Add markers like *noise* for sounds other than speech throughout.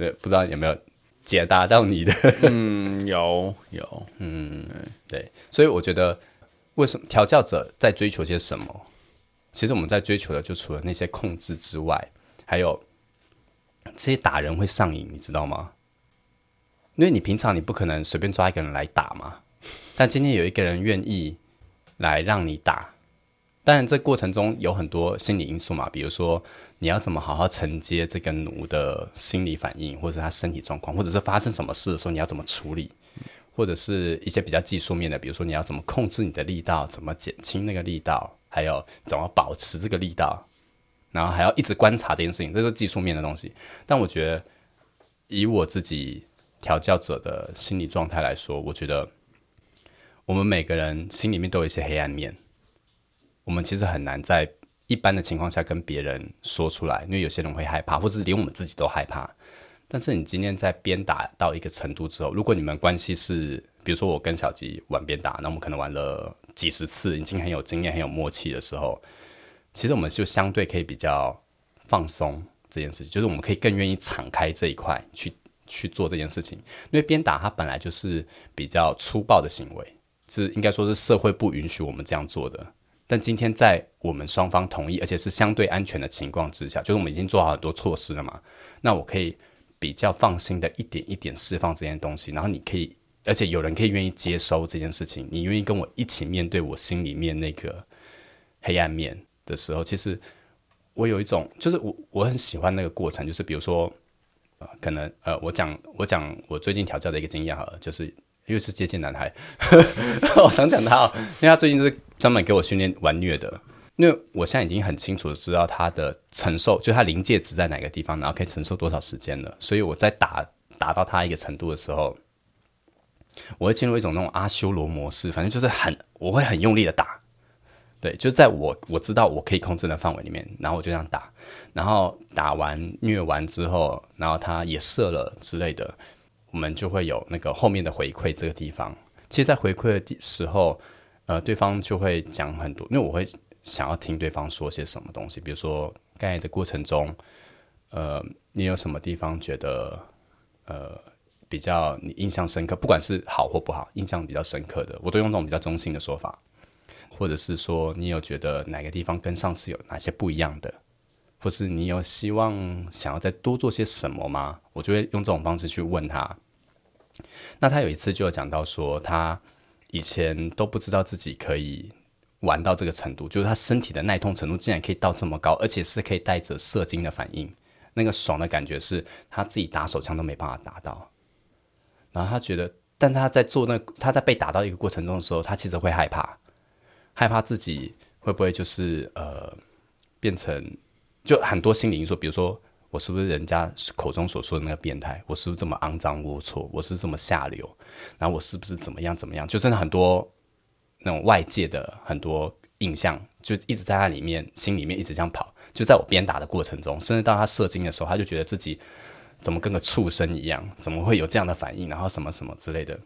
对，不知道有没有解答到你的？嗯，有有，嗯，对，所以我觉得，为什么调教者在追求些什么？其实我们在追求的，就除了那些控制之外，还有这些打人会上瘾，你知道吗？因为你平常你不可能随便抓一个人来打嘛，但今天有一个人愿意来让你打，当然这过程中有很多心理因素嘛，比如说你要怎么好好承接这个奴的心理反应，或者他身体状况，或者是发生什么事的时候你要怎么处理，或者是一些比较技术面的，比如说你要怎么控制你的力道，怎么减轻那个力道，还有怎么保持这个力道，然后还要一直观察这件事情，这是技术面的东西。但我觉得以我自己。调教者的心理状态来说，我觉得我们每个人心里面都有一些黑暗面，我们其实很难在一般的情况下跟别人说出来，因为有些人会害怕，或者是连我们自己都害怕。但是你今天在鞭打到一个程度之后，如果你们关系是，比如说我跟小吉玩鞭打，那我们可能玩了几十次，已经很有经验、很有默契的时候，其实我们就相对可以比较放松这件事情，就是我们可以更愿意敞开这一块去。去做这件事情，因为鞭打它本来就是比较粗暴的行为，是应该说是社会不允许我们这样做的。但今天在我们双方同意，而且是相对安全的情况之下，就是我们已经做好很多措施了嘛，那我可以比较放心的一点一点释放这件东西，然后你可以，而且有人可以愿意接收这件事情，你愿意跟我一起面对我心里面那个黑暗面的时候，其实我有一种，就是我我很喜欢那个过程，就是比如说。可能呃，我讲我讲我最近调教的一个经验好了，就是又是接近男孩，*laughs* 我想讲他哦，因为他最近就是专门给我训练玩虐的，因为我现在已经很清楚的知道他的承受，就他临界值在哪个地方，然后可以承受多少时间了，所以我在打打到他一个程度的时候，我会进入一种那种阿修罗模式，反正就是很我会很用力的打。对，就在我我知道我可以控制的范围里面，然后我就这样打，然后打完虐完之后，然后他也射了之类的，我们就会有那个后面的回馈这个地方。其实，在回馈的时候，呃，对方就会讲很多，因为我会想要听对方说些什么东西，比如说刚才的过程中，呃，你有什么地方觉得呃比较你印象深刻，不管是好或不好，印象比较深刻的，我都用这种比较中性的说法。或者是说，你有觉得哪个地方跟上次有哪些不一样的，或是你有希望想要再多做些什么吗？我就会用这种方式去问他。那他有一次就有讲到说，他以前都不知道自己可以玩到这个程度，就是他身体的耐痛程度竟然可以到这么高，而且是可以带着射精的反应，那个爽的感觉是他自己打手枪都没办法达到。然后他觉得，但他在做那他在被打到一个过程中的时候，他其实会害怕。害怕自己会不会就是呃变成就很多心理因素，比如说我是不是人家口中所说的那个变态？我是不是这么肮脏龌龊？我是这么下流？然后我是不是怎么样怎么样？就真的很多那种外界的很多印象，就一直在他里面心里面一直这样跑。就在我鞭打的过程中，甚至到他射精的时候，他就觉得自己怎么跟个畜生一样？怎么会有这样的反应？然后什么什么之类的。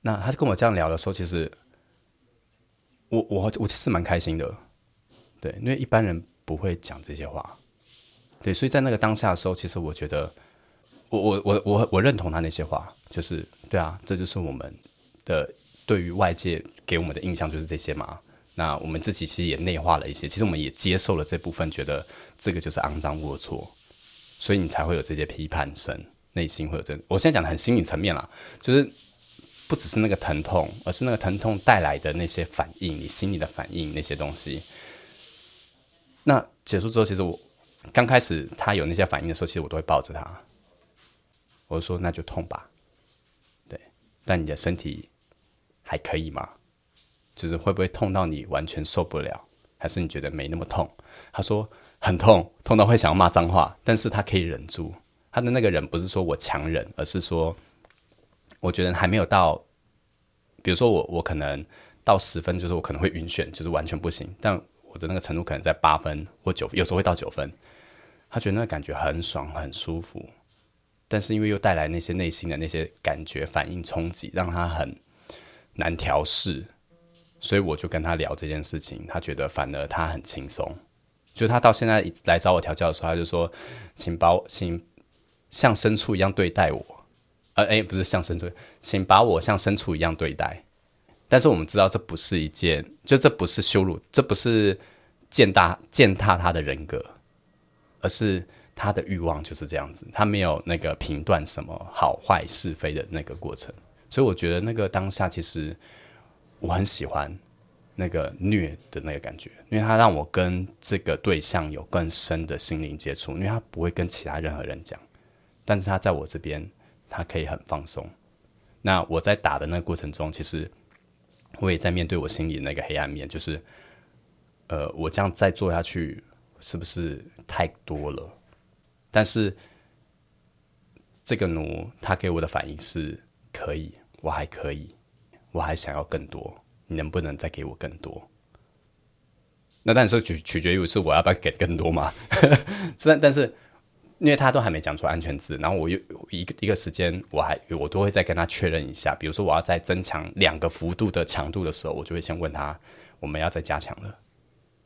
那他就跟我这样聊的时候，其实。我我我其实蛮开心的，对，因为一般人不会讲这些话，对，所以在那个当下的时候，其实我觉得，我我我我我认同他那些话，就是对啊，这就是我们的对于外界给我们的印象就是这些嘛。那我们自己其实也内化了一些，其实我们也接受了这部分，觉得这个就是肮脏龌龊，所以你才会有这些批判声，内心会有这。我现在讲的很心理层面啦，就是。不只是那个疼痛，而是那个疼痛带来的那些反应，你心里的反应那些东西。那结束之后，其实我刚开始他有那些反应的时候，其实我都会抱着他，我就说那就痛吧，对。但你的身体还可以吗？就是会不会痛到你完全受不了，还是你觉得没那么痛？他说很痛，痛到会想要骂脏话，但是他可以忍住。他的那个人不是说我强忍，而是说。我觉得还没有到，比如说我我可能到十分，就是我可能会晕眩，就是完全不行。但我的那个程度可能在八分或九，有时候会到九分。他觉得那个感觉很爽很舒服，但是因为又带来那些内心的那些感觉反应冲击，让他很难调试。所以我就跟他聊这件事情，他觉得反而他很轻松。就他到现在来找我调教的时候，他就说：“请把我请。”像牲畜一样对待我，呃，哎，不是像牲畜，请把我像牲畜一样对待。但是我们知道这不是一件，就这不是羞辱，这不是践踏践踏他的人格，而是他的欲望就是这样子，他没有那个评断什么好坏是非的那个过程。所以我觉得那个当下其实我很喜欢那个虐的那个感觉，因为他让我跟这个对象有更深的心灵接触，因为他不会跟其他任何人讲，但是他在我这边，他可以很放松。那我在打的那个过程中，其实。我也在面对我心里那个黑暗面，就是，呃，我这样再做下去是不是太多了？但是这个奴他给我的反应是可以，我还可以，我还想要更多，你能不能再给我更多？那但是取取决于是我要不要给更多嘛？*laughs* 但但是。因为他都还没讲出安全字，然后我又一个一个时间，我还我都会再跟他确认一下。比如说我要再增强两个幅度的强度的时候，我就会先问他，我们要再加强了，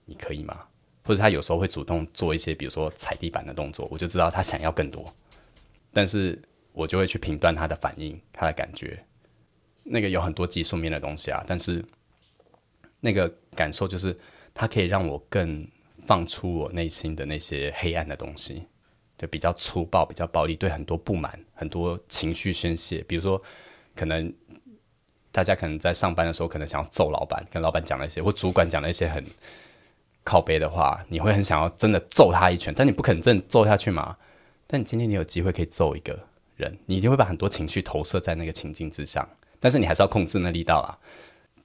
你可以吗？或者他有时候会主动做一些，比如说踩地板的动作，我就知道他想要更多。但是我就会去评断他的反应，他的感觉，那个有很多技术面的东西啊。但是那个感受就是，它可以让我更放出我内心的那些黑暗的东西。就比较粗暴，比较暴力，对很多不满、很多情绪宣泄。比如说，可能大家可能在上班的时候，可能想要揍老板，跟老板讲了一些，或主管讲了一些很靠背的话，你会很想要真的揍他一拳，但你不可能真的揍下去嘛？但你今天你有机会可以揍一个人，你一定会把很多情绪投射在那个情境之上，但是你还是要控制那力道啦。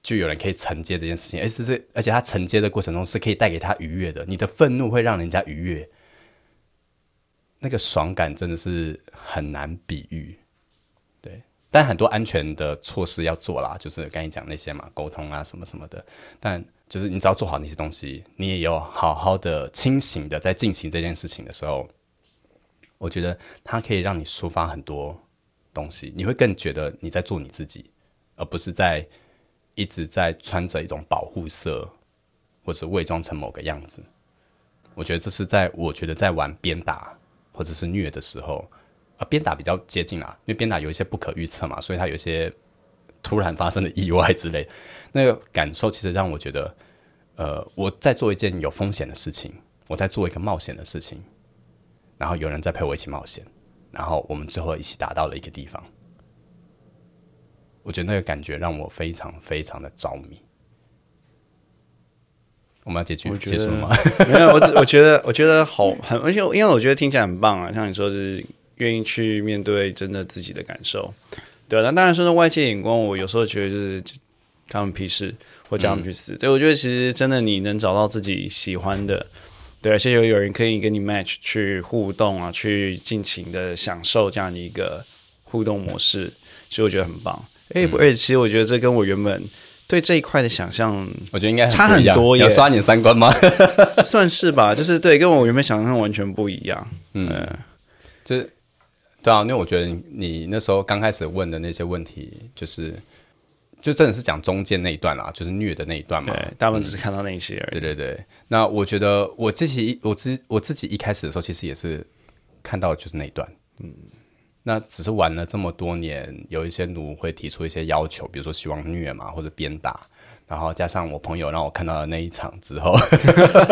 就有人可以承接这件事情，而且是而且他承接的过程中是可以带给他愉悦的。你的愤怒会让人家愉悦。那个爽感真的是很难比喻，对，但很多安全的措施要做啦，就是刚才讲那些嘛，沟通啊什么什么的。但就是你只要做好那些东西，你也有好好的清醒的在进行这件事情的时候，我觉得它可以让你抒发很多东西，你会更觉得你在做你自己，而不是在一直在穿着一种保护色，或者伪装成某个样子。我觉得这是在我觉得在玩鞭打。或者是虐的时候，啊，鞭打比较接近啊，因为鞭打有一些不可预测嘛，所以它有一些突然发生的意外之类，那个感受其实让我觉得，呃，我在做一件有风险的事情，我在做一个冒险的事情，然后有人在陪我一起冒险，然后我们最后一起达到了一个地方，我觉得那个感觉让我非常非常的着迷。我们要结局结束吗？*laughs* 没有，我我觉得我觉得好很，而且因为我觉得听起来很棒啊。像你说，是愿意去面对真的自己的感受，对那当然说，外界眼光，我有时候觉得就是他们屁事，或叫他们去死。所以我觉得其实真的你能找到自己喜欢的，对，而且有有人可以跟你 match 去互动啊，去尽情的享受这样的一个互动模式，所以我觉得很棒。哎，不，而且其实我觉得这跟我原本。对这一块的想象，我觉得应该差很多。要刷你三观吗？*laughs* 算是吧，就是对，跟我原本想象完全不一样。嗯，就是对啊，因为我觉得你那时候刚开始问的那些问题，就是就真的是讲中间那一段啦，就是虐的那一段嘛。对，大部分只是看到那一些。对对对。那我觉得我自己，我自我自己一开始的时候，其实也是看到就是那一段。嗯。那只是玩了这么多年，有一些奴会提出一些要求，比如说希望虐嘛，或者鞭打，然后加上我朋友让我看到了那一场之后，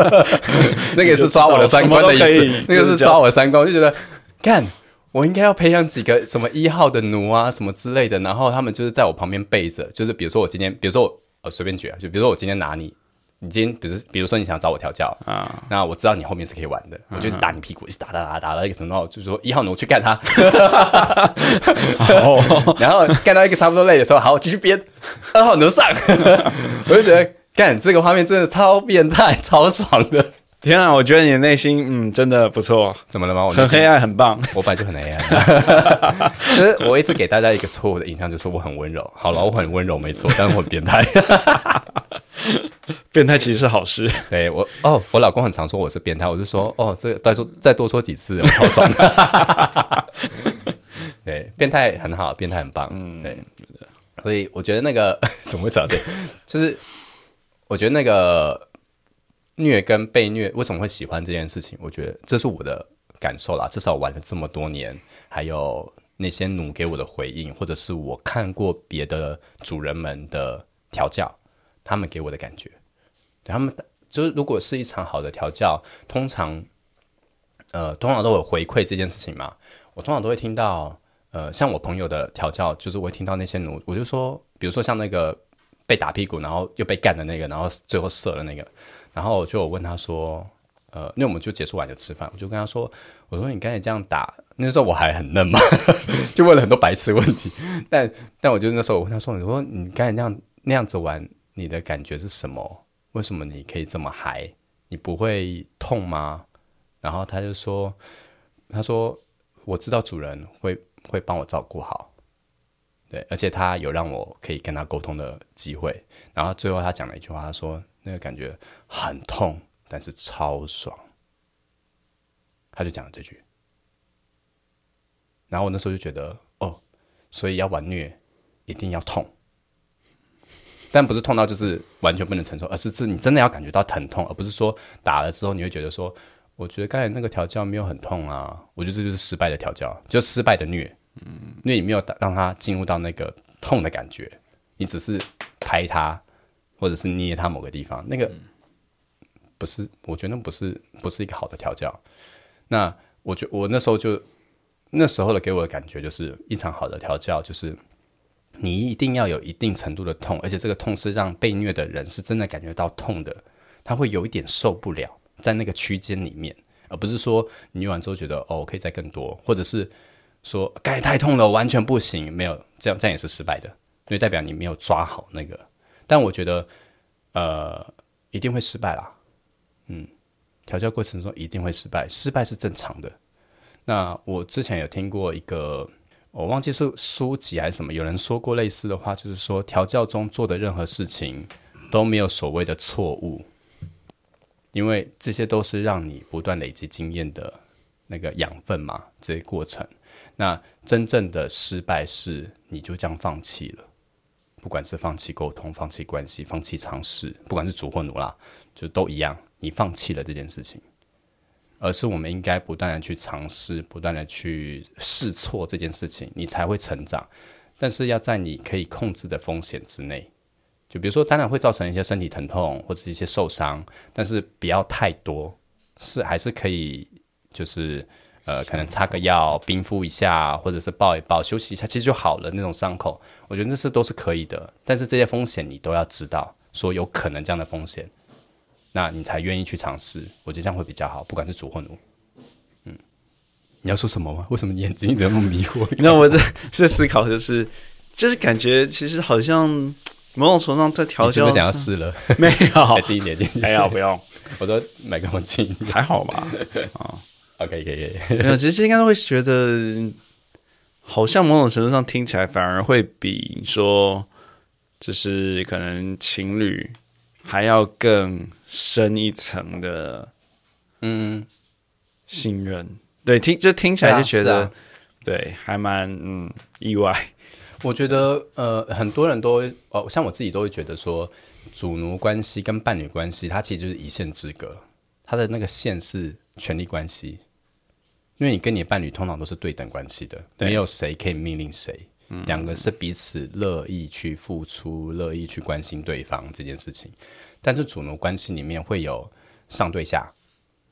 *laughs* 那个也是刷我的三观的一次，那个是刷我三观，我就觉得，看我应该要培养几个什么一号的奴啊，什么之类的，然后他们就是在我旁边背着，就是比如说我今天，比如说我随便举啊，就比如说我今天拿你。你今天比如比如说你想找我调教啊，那我知道你后面是可以玩的，我就是打你屁股，一直打打打打到一个什么，就是说一号奴去干他，*laughs* *laughs* 然后干到一个差不多累的时候，好，我继续编二号奴上，*laughs* 我就觉得干这个画面真的超变态，超爽的。天啊，我觉得你的内心嗯真的不错，怎么了吗？我很黑暗，很棒。我本来就很黑暗，就是我一直给大家一个错误的印象，就是我很温柔。好了，我很温柔，没错，但是我很变态。*laughs* 变态其实是好事。对我哦，我老公很常说我是变态，我就说哦，这再说再多说几次，我 *laughs* 超爽。*laughs* 对，变态很好，变态很棒。嗯，对。所以我觉得那个怎么会找这？就是我觉得那个。虐跟被虐为什么会喜欢这件事情？我觉得这是我的感受啦，至少玩了这么多年，还有那些奴给我的回应，或者是我看过别的主人们的调教，他们给我的感觉，他们就是如果是一场好的调教，通常，呃，通常都有回馈这件事情嘛。我通常都会听到，呃，像我朋友的调教，就是我会听到那些奴，我就说，比如说像那个被打屁股，然后又被干的那个，然后最后射了那个，然后就我问他说，呃，那我们就结束完就吃饭，我就跟他说，我说你刚才这样打，那时候我还很嫩嘛，*laughs* 就问了很多白痴问题，但但我就那时候我问他说，你说你刚才那样那样子玩，你的感觉是什么？为什么你可以这么嗨？你不会痛吗？然后他就说，他说。我知道主人会会帮我照顾好，对，而且他有让我可以跟他沟通的机会。然后最后他讲了一句话，他说：“那个感觉很痛，但是超爽。”他就讲了这句。然后我那时候就觉得，哦，所以要玩虐一定要痛，但不是痛到就是完全不能承受，而是是你真的要感觉到疼痛，而不是说打了之后你会觉得说。我觉得刚才那个调教没有很痛啊，我觉得这就是失败的调教，就失败的虐，嗯，因为你没有让他进入到那个痛的感觉，你只是拍他或者是捏他某个地方，那个不是，我觉得那不是不是一个好的调教。那我觉我那时候就那时候的给我的感觉就是一场好的调教，就是你一定要有一定程度的痛，而且这个痛是让被虐的人是真的感觉到痛的，他会有一点受不了。在那个区间里面，而不是说你完之后觉得哦，可以再更多，或者是说该太痛了，完全不行，没有这样，这样也是失败的，因为代表你没有抓好那个。但我觉得，呃，一定会失败啦。嗯，调教过程中一定会失败，失败是正常的。那我之前有听过一个，我忘记是书籍还是什么，有人说过类似的话，就是说调教中做的任何事情都没有所谓的错误。因为这些都是让你不断累积经验的那个养分嘛，这些过程。那真正的失败是你就这样放弃了，不管是放弃沟通、放弃关系、放弃尝试，不管是主或奴啦，就都一样，你放弃了这件事情。而是我们应该不断的去尝试，不断的去试错这件事情，你才会成长。但是要在你可以控制的风险之内。就比如说，当然会造成一些身体疼痛或者一些受伤，但是不要太多，是还是可以，就是呃，可能擦个药、冰敷一下，或者是抱一抱、休息一下，其实就好了。那种伤口，我觉得那是都是可以的。但是这些风险你都要知道，说有可能这样的风险，那你才愿意去尝试。我觉得这样会比较好，不管是主或奴。嗯，你要说什么吗？为什么眼睛那么迷惑？*laughs* 那我在 *laughs* 在思考，就是就是感觉其实好像。某种程度上在调教，是不是想要试了？*laughs* 没有，近一点，近一点。还要不用？我说麦克风近，还好吧？啊，OK，可以，可以。没有，其实应该会觉得，好像某种程度上听起来反而会比说，就是可能情侣还要更深一层的，嗯，信任。对，听就听起来就觉得，对，还蛮嗯意外。我觉得，呃，很多人都哦，像我自己都会觉得说，主奴关系跟伴侣关系，它其实就是一线之隔，它的那个线是权力关系，因为你跟你的伴侣通常都是对等关系的，没有谁可以命令谁，两个是彼此乐意去付出、乐意去关心对方这件事情。但是主奴关系里面会有上对下，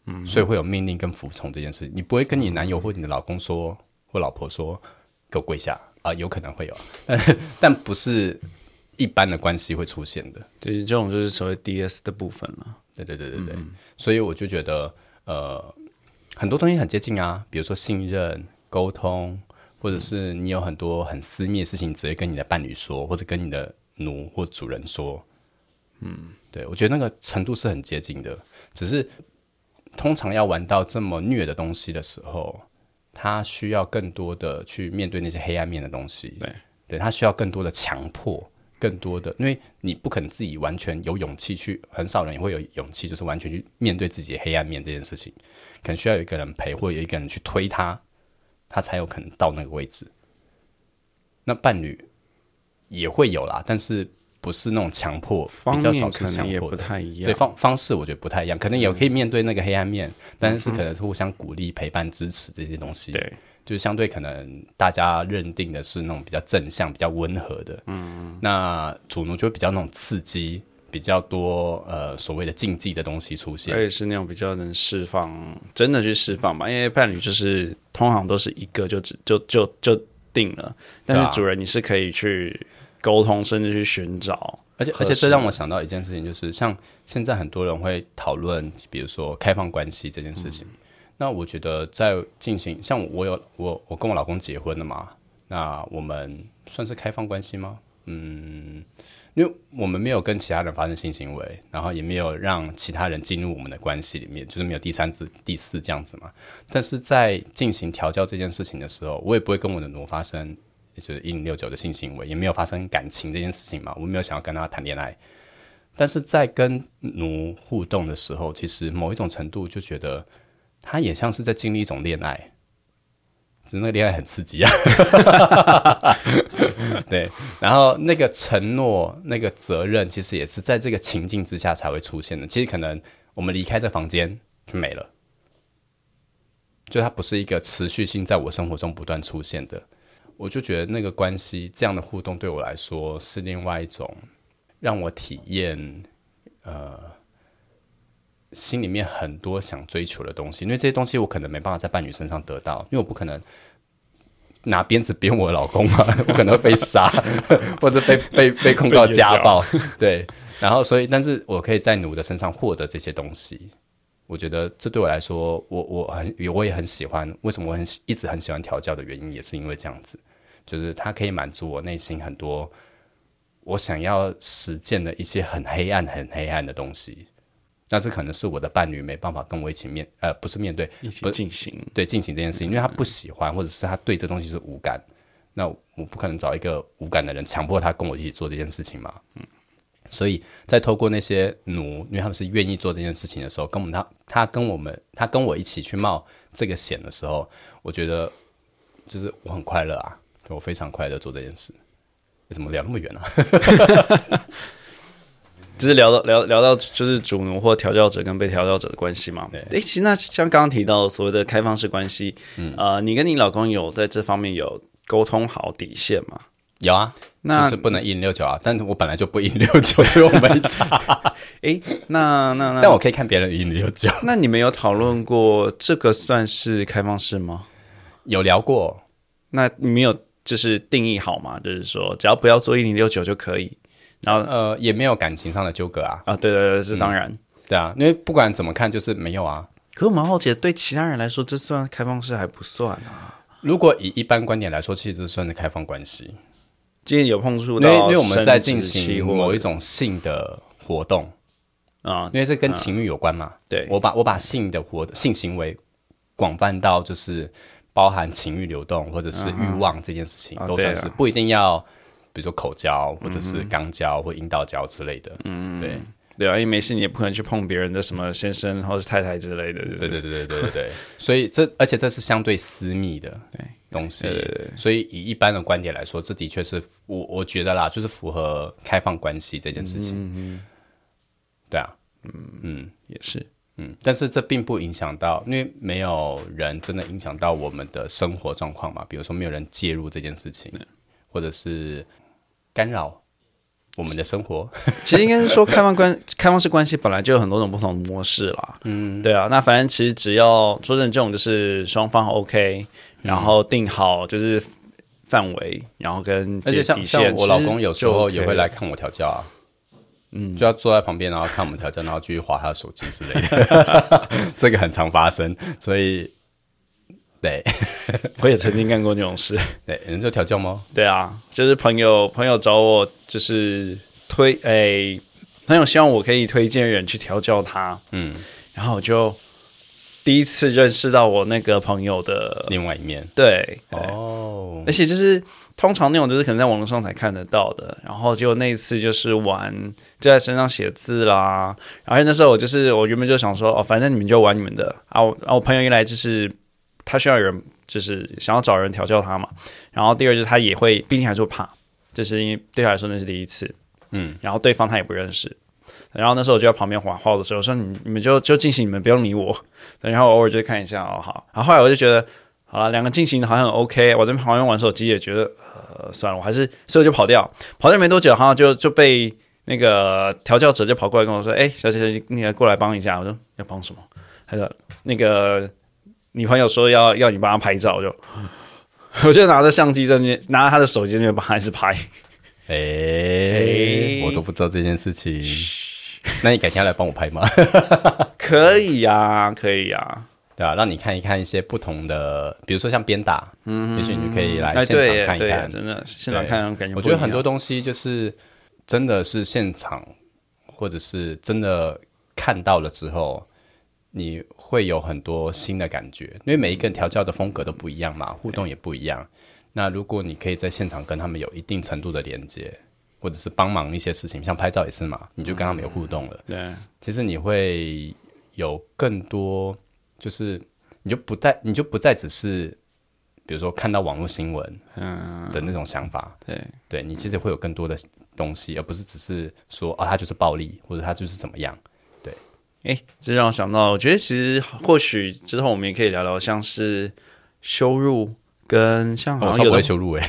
嗯，所以会有命令跟服从这件事情，你不会跟你男友或你的老公说或老婆说，给我跪下。啊，有可能会有，但 *laughs* 但不是一般的关系会出现的。对，这种就是所谓 DS 的部分了。对对对对对，所以我就觉得，呃，很多东西很接近啊，比如说信任、沟通，或者是你有很多很私密的事情，直接跟你的伴侣说，或者跟你的奴或主人说。嗯，对，我觉得那个程度是很接近的，只是通常要玩到这么虐的东西的时候。他需要更多的去面对那些黑暗面的东西，对，对他需要更多的强迫，更多的，因为你不可能自己完全有勇气去，很少人也会有勇气，就是完全去面对自己的黑暗面这件事情，可能需要有一个人陪，或有一个人去推他，他才有可能到那个位置。那伴侣也会有啦，但是不不是那种强迫，比较少面可是强迫的。能也不太一对。方方式，我觉得不太一样，可能也可以面对那个黑暗面，但是可能是互相鼓励、陪伴、支持这些东西。对，就是相对可能大家认定的是那种比较正向、比较温和的。嗯，那主奴就会比较那种刺激，比较多呃所谓的禁忌的东西出现。而且是那种比较能释放，真的去释放吧。因为伴侣就是通常都是一个就只就就就定了，但是主人你是可以去沟通，甚至去寻找。而且而且这让我想到一件事情，就是像现在很多人会讨论，比如说开放关系这件事情。那我觉得在进行，像我有我我跟我老公结婚了嘛，那我们算是开放关系吗？嗯，因为我们没有跟其他人发生性行为，然后也没有让其他人进入我们的关系里面，就是没有第三次、第四这样子嘛。但是在进行调教这件事情的时候，我也不会跟我的奴发生就是一零六九的性行为，也没有发生感情这件事情嘛，我没有想要跟他谈恋爱。但是在跟奴互动的时候，其实某一种程度就觉得他也像是在经历一种恋爱，只是那个恋爱很刺激啊。*laughs* 对，然后那个承诺、那个责任，其实也是在这个情境之下才会出现的。其实可能我们离开这房间就没了，就它不是一个持续性在我生活中不断出现的。我就觉得那个关系这样的互动对我来说是另外一种让我体验，呃，心里面很多想追求的东西，因为这些东西我可能没办法在伴侣身上得到，因为我不可能拿鞭子鞭我老公嘛，*laughs* 我可能会被杀，*laughs* 或者被被被控告家暴，*laughs* 对，然后所以，但是我可以在奴的身上获得这些东西。我觉得这对我来说，我我很我也很喜欢。为什么我很喜一直很喜欢调教的原因，也是因为这样子，就是它可以满足我内心很多我想要实践的一些很黑暗、很黑暗的东西。那这可能是我的伴侣没办法跟我一起面，呃，不是面对，一起不进行。对进行这件事情，因为他不喜欢，或者是他对这东西是无感。那我不可能找一个无感的人强迫他跟我一起做这件事情嘛。嗯，所以在透过那些奴，因为他们是愿意做这件事情的时候，跟我们他他跟我们他跟我一起去冒这个险的时候，我觉得就是我很快乐啊，我非常快乐做这件事。怎么聊那么远啊？*laughs* 就是聊到聊聊到就是主奴或调教者跟被调教者的关系嘛。对诶，其实那像刚刚提到所谓的开放式关系，嗯，呃，你跟你老公有在这方面有沟通好底线吗？有啊，那就是不能一零六九啊，但我本来就不一零六九，所以我没差。*laughs* 诶，那那那但我可以看别人一零六九，那你们有讨论过这个算是开放式吗？有聊过，那你们有就是定义好吗？就是说只要不要做一零六九就可以。然后呃，也没有感情上的纠葛啊，啊，对对对，是当然。对啊，因为不管怎么看，就是没有啊。可我蛮好奇的，对其他人来说，这算开放式还不算啊？如果以一般观点来说，其实这算是开放关系，今天有碰触因到，为因为我们在进行某一种性的活动，啊，因为这跟情欲有关嘛。对我把我把性的活性行为广泛到就是包含情欲流动或者是欲望这件事情，啊都算是啊不一定要，比如说口交或者是肛交或阴道交之类的。嗯，对。对啊，因为没事你也不可能去碰别人的什么先生或是太太之类的，对对？对对对对对对，*laughs* 所以这而且这是相对私密的东西，所以以一般的观点来说，这的确是我我觉得啦，就是符合开放关系这件事情。嗯对啊，嗯也是。嗯，但是这并不影响到，因为没有人真的影响到我们的生活状况嘛，比如说没有人介入这件事情，或者是干扰我们的生活。其实应该是说，开放关 *laughs* 开放式关系本来就有很多种不同的模式啦。嗯，对啊，那反正其实只要说真的，这种就是双方 OK，然后定好就是范围，然后跟而且像底线。像我老公有时候也会来看我调教啊，嗯，就要坐在旁边，然后看我们调教，然后继续划他的手机之类的，*laughs* 这个很常发生，所以对。*laughs* 我也曾经干过那种事。*laughs* 对，人做调教吗？对啊，就是朋友朋友找我，就是推诶、朋友希望我可以推荐人去调教他，嗯，然后我就第一次认识到我那个朋友的另外一面。对，对。哦，而且就是通常那种就是可能在网络上才看得到的，然后结果那一次就是玩就在身上写字啦，而且那时候我就是我原本就想说哦，反正你们就玩你们的。啊，我啊我朋友一来就是他需要有人就是想要找人调教他嘛，然后第二就是他也会，毕竟还是会怕，就是因为对他来说那是第一次，嗯，然后对方他也不认识，然后那时候我就在旁边画画的时候我说你你们就就进行，你们不用理我，然后偶尔就看一下哦好，然后后来我就觉得好了，两个进行的好像很 OK，我在旁边玩手机也觉得呃算了，我还是所以我就跑掉，跑掉没多久，好像就就被那个调教者就跑过来跟我说，哎，小姐姐，你来过来帮一下，我说要帮什么？他说那个女朋友说要要你帮她拍照，就。*laughs* 我就拿着相机在那边，拿着他的手机在那边帮孩子拍。哎，我都不知道这件事情。那你改天来帮我拍吗？*laughs* 可以呀，可以呀，对啊，让你看一看一些不同的，比如说像鞭打，嗯，也许你可以来现场看一看。真的，现场看感觉。我觉得很多东西就是真的是现场，或者是真的看到了之后。你会有很多新的感觉，因为每一个人调教的风格都不一样嘛，互动也不一样。那如果你可以在现场跟他们有一定程度的连接，或者是帮忙一些事情，像拍照也是嘛，你就跟他们有互动了。对，其实你会有更多，就是你就不再，你就不再只是，比如说看到网络新闻，嗯的那种想法。对，对你其实会有更多的东西，而不是只是说啊，他就是暴力，或者他就是怎么样。哎，这让我想到，我觉得其实或许之后我们也可以聊聊，像是羞辱跟像好像有的羞辱哎，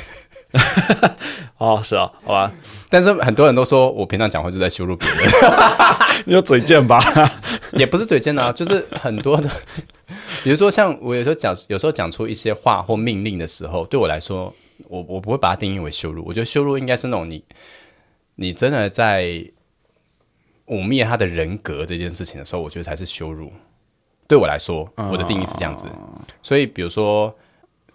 *laughs* 哦是啊，好吧，但是很多人都说我平常讲话就在羞辱别人，*laughs* 你有嘴贱吧？*laughs* 也不是嘴贱啊，就是很多的，比如说像我有时候讲，有时候讲出一些话或命令的时候，对我来说，我我不会把它定义为羞辱，我觉得羞辱应该是那种你你真的在。污蔑他的人格这件事情的时候，我觉得才是羞辱。对我来说，我的定义是这样子。所以，比如说，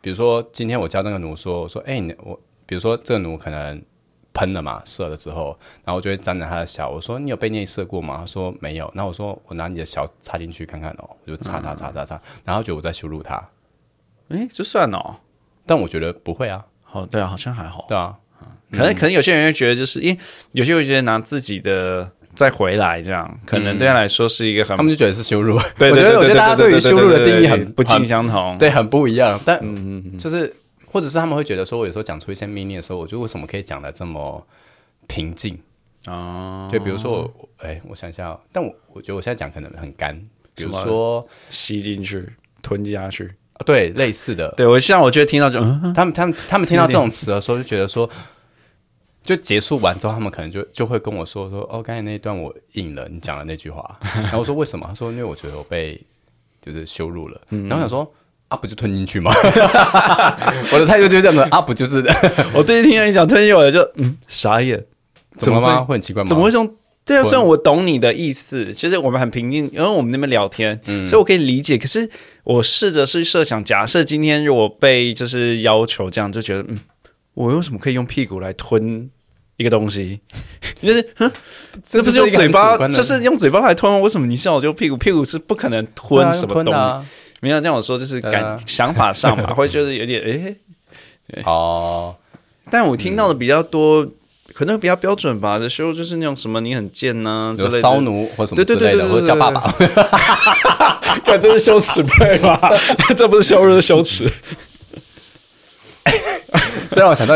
比如说，今天我教那个奴说，我说，哎，我，比如说这个奴可能喷了嘛，射了之后，然后我就会沾着他的小，我说，你有被内射过吗？他说没有。那我说，我拿你的小插进去看看哦，我就插插插插插，然后觉得我在羞辱他。哎，就算哦？但我觉得不会啊。好，对啊，好像还好。对啊，可能可能有些人会觉得，就是因为有些人觉得拿自己的。再回来，这样可能对他来说是一个很，他们就觉得是羞辱。*laughs* 对，我觉得我觉得大家对于羞辱的定义很不尽相同，对，很不一样。但嗯嗯，就是或者是他们会觉得说，我有时候讲出一些命令的时候，我觉得为什么可以讲的这么平静啊？就比如说，哎，我想一下，但我我觉得我现在讲可能很干，比如说吸进去、吞下去，对，类似的。对我像我觉得听到这种，他们他们他们听到这种词的时候，就觉得说。就结束完之后，他们可能就就会跟我说说哦，刚才那一段我应了你讲的那句话，*laughs* 然后我说为什么？他说因为我觉得我被就是羞辱了，然后想说啊，不就吞进去吗？*laughs* 我的态度就这样子啊，不就是？*laughs* 我第一听到你讲吞进去，我就嗯傻眼，怎么了吗？会很奇怪吗？怎么会这种？对啊，虽然我懂你的意思，其实我们很平静，因为我们那边聊天，所以我可以理解。可是我试着是设想，假设今天如果被就是要求这样，就觉得嗯。我用什么可以用屁股来吞一个东西？*laughs* 就是，*laughs* 这不是用嘴巴，这是用嘴巴来吞。为什么你笑我就屁股？屁股是不可能吞什么东西。没有这样我说，就是感想法上嘛，*laughs* 会觉得有点哎，哦。但我听到的比较多，可能比较标准吧。的时候就是那种什么你很贱呐之类的，骚奴或什么之类的，或者叫爸爸。看，这是羞耻配吧？这不是羞辱，是羞耻。这让我想到，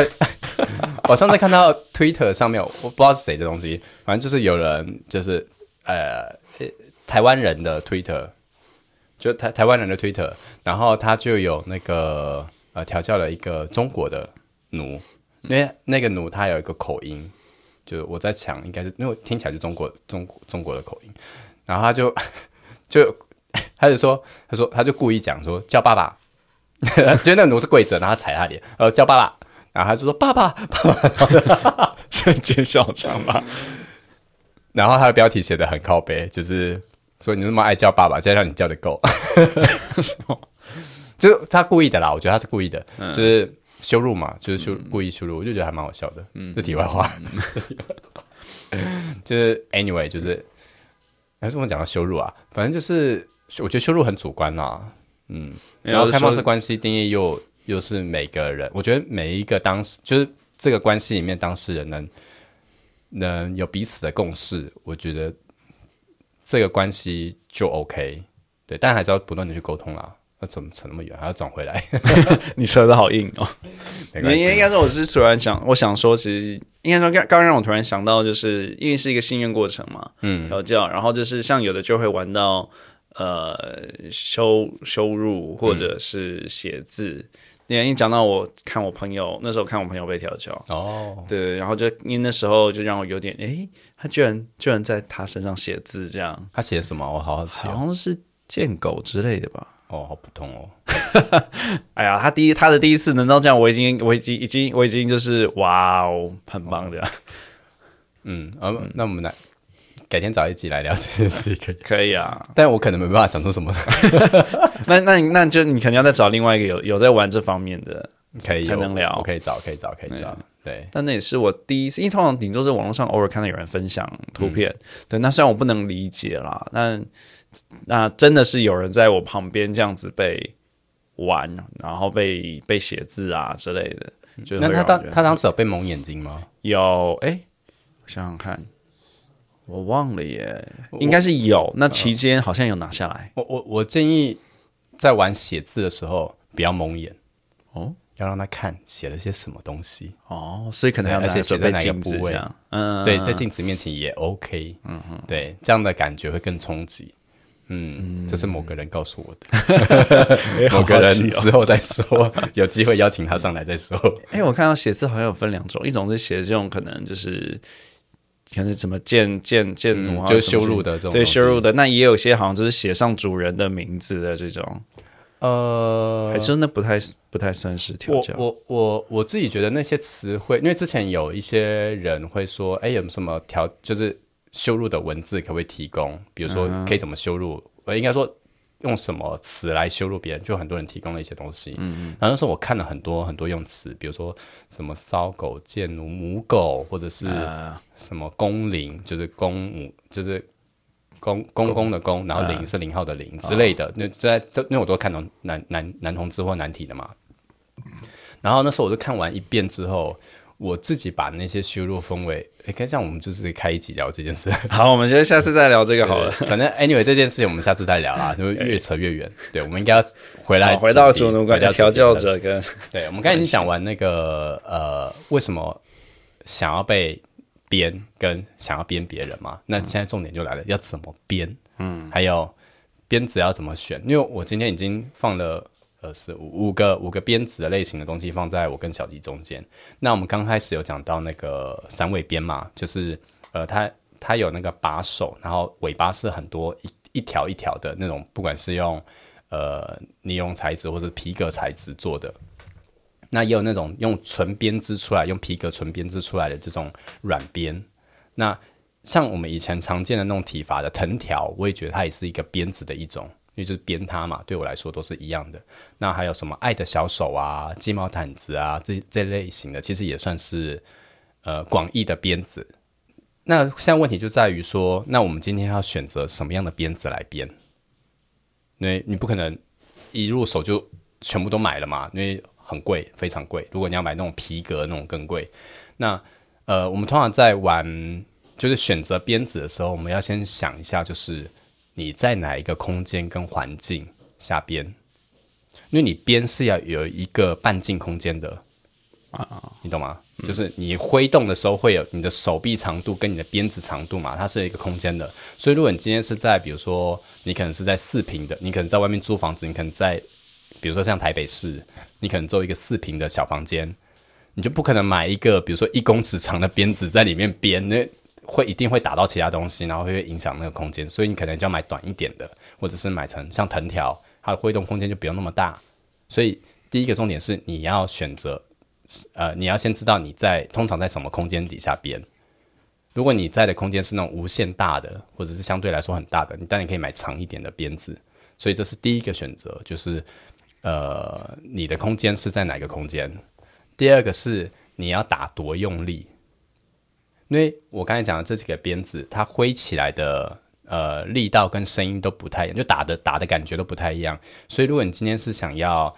*laughs* 我上次看到 Twitter 上面，我不知道是谁的东西，反正就是有人就是呃台湾人的 Twitter，就台台湾人的 Twitter，然后他就有那个呃调教了一个中国的奴，因为那个奴他有一个口音，就我在想应该是因为听起来是中国中中国的口音，然后他就 *laughs* 就他就说他说他就故意讲说叫爸爸，*laughs* 觉得那个奴是跪着，然后踩他脸，呃叫爸爸。然后他就说：“爸爸，爸爸，瞬间笑场吧。”然后他的标题写的很靠背，就是说你那么爱叫爸爸，再让你叫的够。*laughs* 就他故意的啦，我觉得他是故意的，就是羞辱嘛，就是羞故意羞辱，我就觉得还蛮好笑的。嗯，这题外话，*laughs* 就是 anyway，就是还是我们讲到羞辱啊，反正就是我觉得羞辱很主观呐。嗯，然后开放式关系定义又。又是每个人，我觉得每一个当事，就是这个关系里面当事人能能有彼此的共识，我觉得这个关系就 OK。对，但还是要不断的去沟通啦。那怎么扯那么远，还要转回来？*laughs* 你扯的好硬哦。没关系应该说，我是突然想，我想说，其实应该说，刚刚让我突然想到，就是因为是一个信任过程嘛，嗯，调教，然后就是像有的就会玩到呃收收入或者是写字。你一讲到我看我朋友那时候看我朋友被调教哦，对，然后就因为那时候就让我有点诶，他居然居然在他身上写字这样，他写什么？我好好奇哦，好像是见狗之类的吧。哦，好普通哦。*laughs* 哎呀，他第一他的第一次能到这样，我已经我已经已经我已经就是哇哦，很棒的。嗯，啊，那我们来改天找一集来聊这件事，可以可以啊。但我可能没办法讲出什么。*laughs* 那那那就你肯定要再找另外一个有有在玩这方面的，可以才能聊。我可以找，可以找，可以找。对，但那也是我第一次，因为通常顶多是网络上偶尔看到有人分享图片。对，那虽然我不能理解啦，但那真的是有人在我旁边这样子被玩，然后被被写字啊之类的。就那他当他当时有被蒙眼睛吗？有，哎，我想想看，我忘了耶，应该是有。那期间好像有拿下来。我我我建议在玩写字的时候不要蒙眼。哦，要让他看写了些什么东西。哦，所以可能要而且写在哪个部位，嗯，对，在镜子面前也 OK，嗯哼，对，这样的感觉会更冲击。嗯，这是某个人告诉我的，*laughs* 某个人之后再说，有机会邀请他上来再说。哎，我看到写字好像有分两种，一种是写这种可能就是可能什么建建建奴，就是修路的这种，对修路的。那也有些好像就是写上主人的名字的这种，呃，还真的不太不太算是调教。我我我自己觉得那些词汇，因为之前有一些人会说，哎，有什么调就是。修路的文字可不可以提供？比如说可以怎么修路？呃，应该说用什么词来羞辱别人？就很多人提供了一些东西。嗯嗯。然后那时候我看了很多很多用词，比如说什么骚狗、贱奴、母狗，或者是什么公灵，就是公母，就是公公公的公，然后零是零号的零之类的。那在这，因为我都看到男男男同志或男体的嘛。然后那时候我就看完一遍之后。我自己把那些修入分为，哎，看像我们就是开一集聊这件事。*laughs* 好，我们觉得下次再聊这个好了。反正 anyway 这件事情我们下次再聊啦，就越扯越远。对，我们应该要回来回到主奴观调教者跟。对，我们刚才已经讲完那个呃，为什么想要被编跟想要编别人嘛？那现在重点就来了，要怎么编？嗯，还有编子要怎么选？因为我今天已经放了。呃，是五五个五个编子的类型的东西放在我跟小吉中间。那我们刚开始有讲到那个三尾编嘛，就是呃，它它有那个把手，然后尾巴是很多一一条一条的那种，不管是用呃尼龙材质或者皮革材质做的。那也有那种用纯编织出来，用皮革纯编织出来的这种软编。那像我们以前常见的那种体罚的藤条，我也觉得它也是一个编子的一种。因为就是编它嘛，对我来说都是一样的。那还有什么爱的小手啊、鸡毛掸子啊，这这类型的，其实也算是呃广义的鞭子。那现在问题就在于说，那我们今天要选择什么样的鞭子来编？因为你不可能一入手就全部都买了嘛，因为很贵，非常贵。如果你要买那种皮革那种更贵。那呃，我们通常在玩就是选择鞭子的时候，我们要先想一下，就是。你在哪一个空间跟环境下编？因为你编是要有一个半径空间的啊，你懂吗？就是你挥动的时候会有你的手臂长度跟你的鞭子长度嘛，它是一个空间的。所以如果你今天是在比如说你可能是在四平的，你可能在外面租房子，你可能在比如说像台北市，你可能做一个四平的小房间，你就不可能买一个比如说一公尺长的鞭子在里面编那。会一定会打到其他东西，然后会影响那个空间，所以你可能就要买短一点的，或者是买成像藤条，它的挥动空间就不用那么大。所以第一个重点是你要选择，呃，你要先知道你在通常在什么空间底下编。如果你在的空间是那种无限大的，或者是相对来说很大的，你当然可以买长一点的鞭子。所以这是第一个选择，就是呃，你的空间是在哪个空间？第二个是你要打多用力。因为我刚才讲的这几个鞭子，它挥起来的呃力道跟声音都不太一样，就打的打的感觉都不太一样。所以如果你今天是想要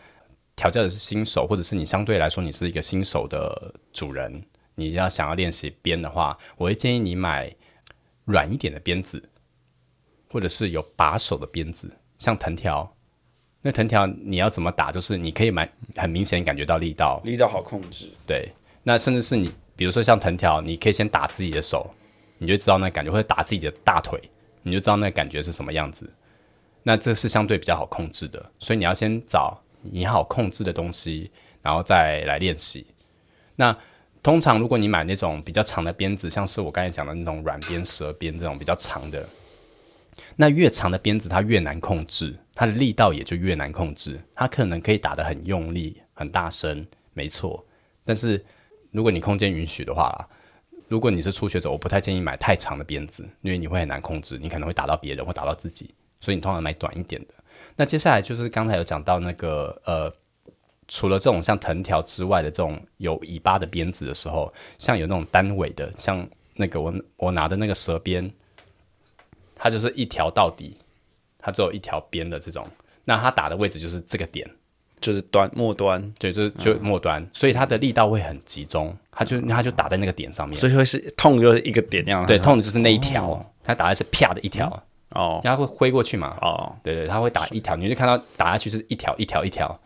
调教的是新手，或者是你相对来说你是一个新手的主人，你要想要练习鞭的话，我会建议你买软一点的鞭子，或者是有把手的鞭子，像藤条那藤条你要怎么打，就是你可以蛮很明显感觉到力道，力道好控制。对，那甚至是你，比如说像藤条，你可以先打自己的手，你就知道那感觉，或者打自己的大腿，你就知道那感觉是什么样子。那这是相对比较好控制的，所以你要先找你好控制的东西，然后再来练习。那通常如果你买那种比较长的鞭子，像是我刚才讲的那种软鞭、蛇鞭这种比较长的，那越长的鞭子它越难控制，它的力道也就越难控制。它可能可以打得很用力、很大声，没错。但是如果你空间允许的话，如果你是初学者，我不太建议买太长的鞭子，因为你会很难控制，你可能会打到别人或打到自己。所以你通常买短一点的。那接下来就是刚才有讲到那个呃，除了这种像藤条之外的这种有尾巴的鞭子的时候，像有那种单尾的，像那个我我拿的那个蛇鞭，它就是一条到底，它只有一条边的这种。那它打的位置就是这个点，就是端末端，对，就是就末端，所以它的力道会很集中，它就它就打在那个点上面，所以会是痛就是一个点那样。对，痛的就是那一条，它打的是啪的一条。哦，然后会挥过去嘛？哦，对对，它会打一条，你就看到打下去是一条一条一条。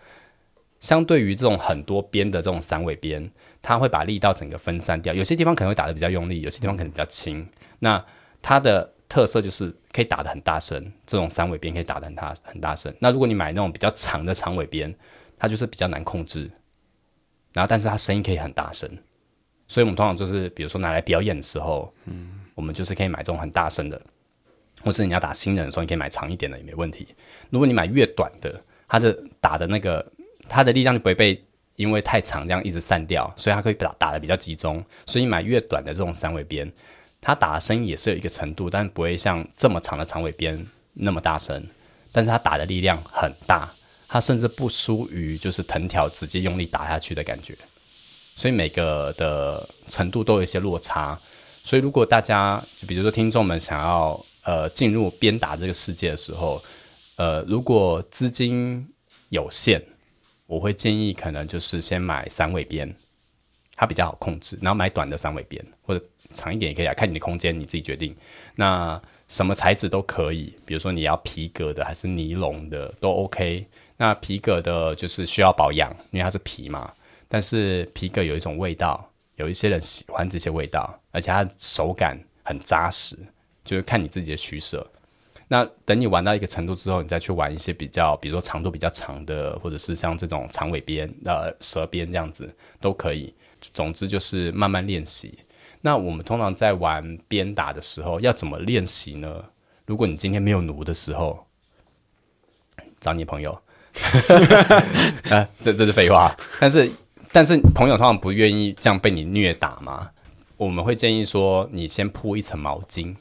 相对于这种很多边的这种散尾边，它会把力道整个分散掉，有些地方可能会打的比较用力，有些地方可能比较轻。那它的特色就是可以打的很大声，这种三尾边可以打的很大很大声。那如果你买那种比较长的长尾边，它就是比较难控制，然后但是它声音可以很大声。所以我们通常就是比如说拿来表演的时候，嗯，我们就是可以买这种很大声的。或是你要打新人的时候，你可以买长一点的也没问题。如果你买越短的，它的打的那个它的力量就不会被因为太长这样一直散掉，所以它可以打打的比较集中。所以你买越短的这种三尾鞭，它打的声音也是有一个程度，但不会像这么长的长尾鞭那么大声。但是它打的力量很大，它甚至不输于就是藤条直接用力打下去的感觉。所以每个的程度都有一些落差。所以如果大家就比如说听众们想要。呃，进入鞭打这个世界的时候，呃，如果资金有限，我会建议可能就是先买三尾鞭，它比较好控制，然后买短的三尾鞭，或者长一点也可以啊，看你的空间你自己决定。那什么材质都可以，比如说你要皮革的还是尼龙的都 OK。那皮革的就是需要保养，因为它是皮嘛，但是皮革有一种味道，有一些人喜欢这些味道，而且它手感很扎实。就是看你自己的取舍。那等你玩到一个程度之后，你再去玩一些比较，比如说长度比较长的，或者是像这种长尾鞭、呃蛇鞭这样子都可以。总之就是慢慢练习。那我们通常在玩鞭打的时候，要怎么练习呢？如果你今天没有奴的时候，找你朋友。*laughs* 啊，这这是废话。但是但是朋友通常不愿意这样被你虐打嘛？我们会建议说，你先铺一层毛巾。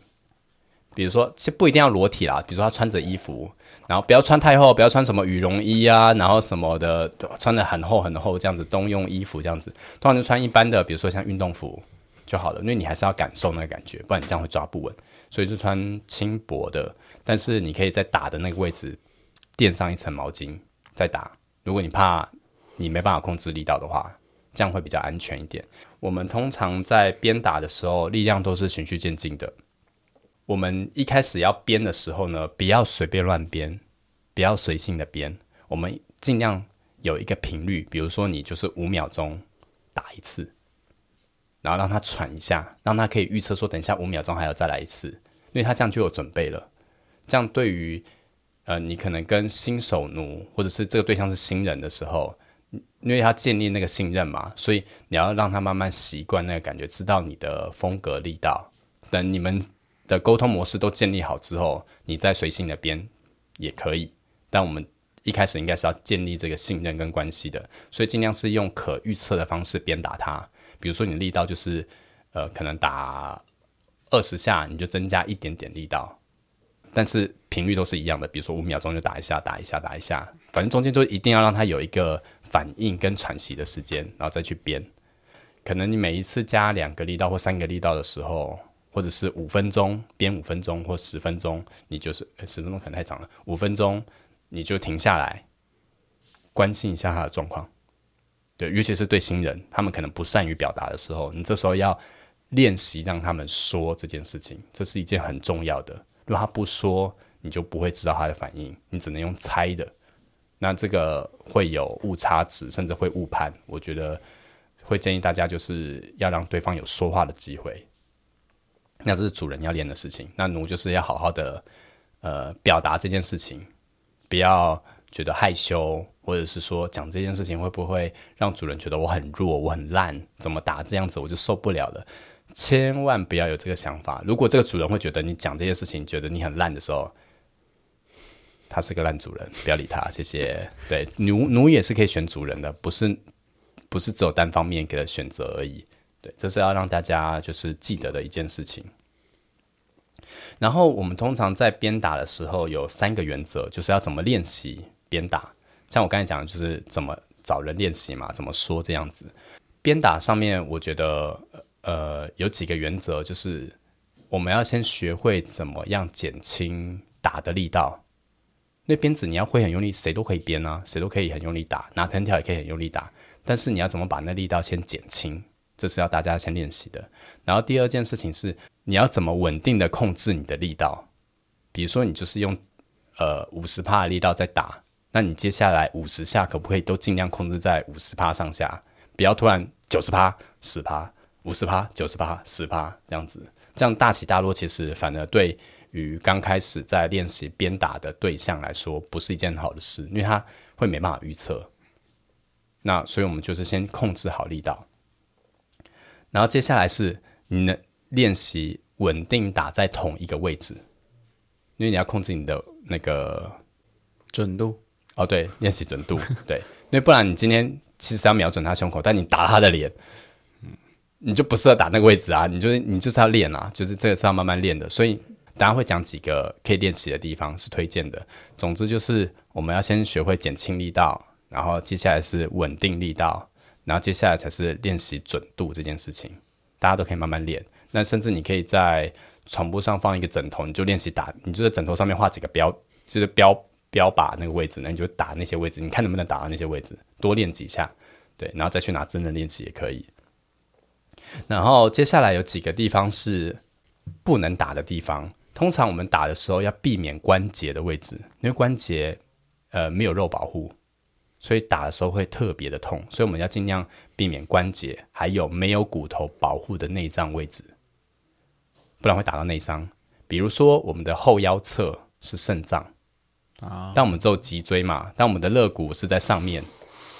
比如说，其实不一定要裸体啦。比如说，他穿着衣服，然后不要穿太厚，不要穿什么羽绒衣啊，然后什么的，穿的很厚很厚这样子，冬用衣服这样子，通常就穿一般的，比如说像运动服就好了，因为你还是要感受那个感觉，不然你这样会抓不稳。所以就穿轻薄的，但是你可以在打的那个位置垫上一层毛巾再打。如果你怕你没办法控制力道的话，这样会比较安全一点。我们通常在鞭打的时候，力量都是循序渐进的。我们一开始要编的时候呢，不要随便乱编，不要随性的编。我们尽量有一个频率，比如说你就是五秒钟打一次，然后让他喘一下，让他可以预测说等一下五秒钟还要再来一次，因为他这样就有准备了。这样对于呃你可能跟新手奴或者是这个对象是新人的时候，因为他建立那个信任嘛，所以你要让他慢慢习惯那个感觉，知道你的风格力道，等你们。的沟通模式都建立好之后，你再随性的编也可以。但我们一开始应该是要建立这个信任跟关系的，所以尽量是用可预测的方式鞭打他。比如说你力道就是呃，可能打二十下，你就增加一点点力道，但是频率都是一样的。比如说五秒钟就打一下，打一下，打一下，反正中间就一定要让他有一个反应跟喘息的时间，然后再去编。可能你每一次加两个力道或三个力道的时候。或者是五分钟编五分钟或十分钟，你就是十分钟可能太长了，五分钟你就停下来，关心一下他的状况。尤其是对新人，他们可能不善于表达的时候，你这时候要练习让他们说这件事情，这是一件很重要的。如果他不说，你就不会知道他的反应，你只能用猜的。那这个会有误差值，甚至会误判。我觉得会建议大家就是要让对方有说话的机会。那这是主人要练的事情，那奴就是要好好的呃表达这件事情，不要觉得害羞，或者是说讲这件事情会不会让主人觉得我很弱，我很烂，怎么打这样子我就受不了了。千万不要有这个想法。如果这个主人会觉得你讲这件事情觉得你很烂的时候，他是个烂主人，不要理他。谢谢。对，奴奴也是可以选主人的，不是不是只有单方面给的选择而已。对，这是要让大家就是记得的一件事情。然后我们通常在鞭打的时候有三个原则，就是要怎么练习鞭打。像我刚才讲的，就是怎么找人练习嘛，怎么说这样子。鞭打上面，我觉得。呃，有几个原则，就是我们要先学会怎么样减轻打的力道。那鞭子你要会很用力，谁都可以鞭啊，谁都可以很用力打，拿藤条也可以很用力打。但是你要怎么把那力道先减轻，这是要大家先练习的。然后第二件事情是，你要怎么稳定的控制你的力道。比如说，你就是用呃五十帕的力道在打，那你接下来五十下可不可以都尽量控制在五十趴上下，不要突然九十趴、十趴。五十趴、九十趴、十趴这样子，这样大起大落，其实反而对于刚开始在练习鞭打的对象来说，不是一件好的事，因为他会没办法预测。那所以我们就是先控制好力道，然后接下来是你的练习稳定打在同一个位置，因为你要控制你的那个准度。哦，对，练习准度，对，因为不然你今天其实要瞄准他胸口，但你打他的脸。你就不适合打那个位置啊！你就是你就是要练啊，就是这个是要慢慢练的。所以大家会讲几个可以练习的地方是推荐的。总之就是我们要先学会减轻力道，然后接下来是稳定力道，然后接下来才是练习准度这件事情。大家都可以慢慢练。那甚至你可以在床铺上放一个枕头，你就练习打，你就在枕头上面画几个标，就是标标靶那个位置，那你就打那些位置，你看能不能打到那些位置，多练几下，对，然后再去拿真人练习也可以。然后接下来有几个地方是不能打的地方。通常我们打的时候要避免关节的位置，因为关节呃没有肉保护，所以打的时候会特别的痛。所以我们要尽量避免关节，还有没有骨头保护的内脏位置，不然会打到内伤。比如说我们的后腰侧是肾脏啊，但我们只有脊椎嘛，但我们的肋骨是在上面。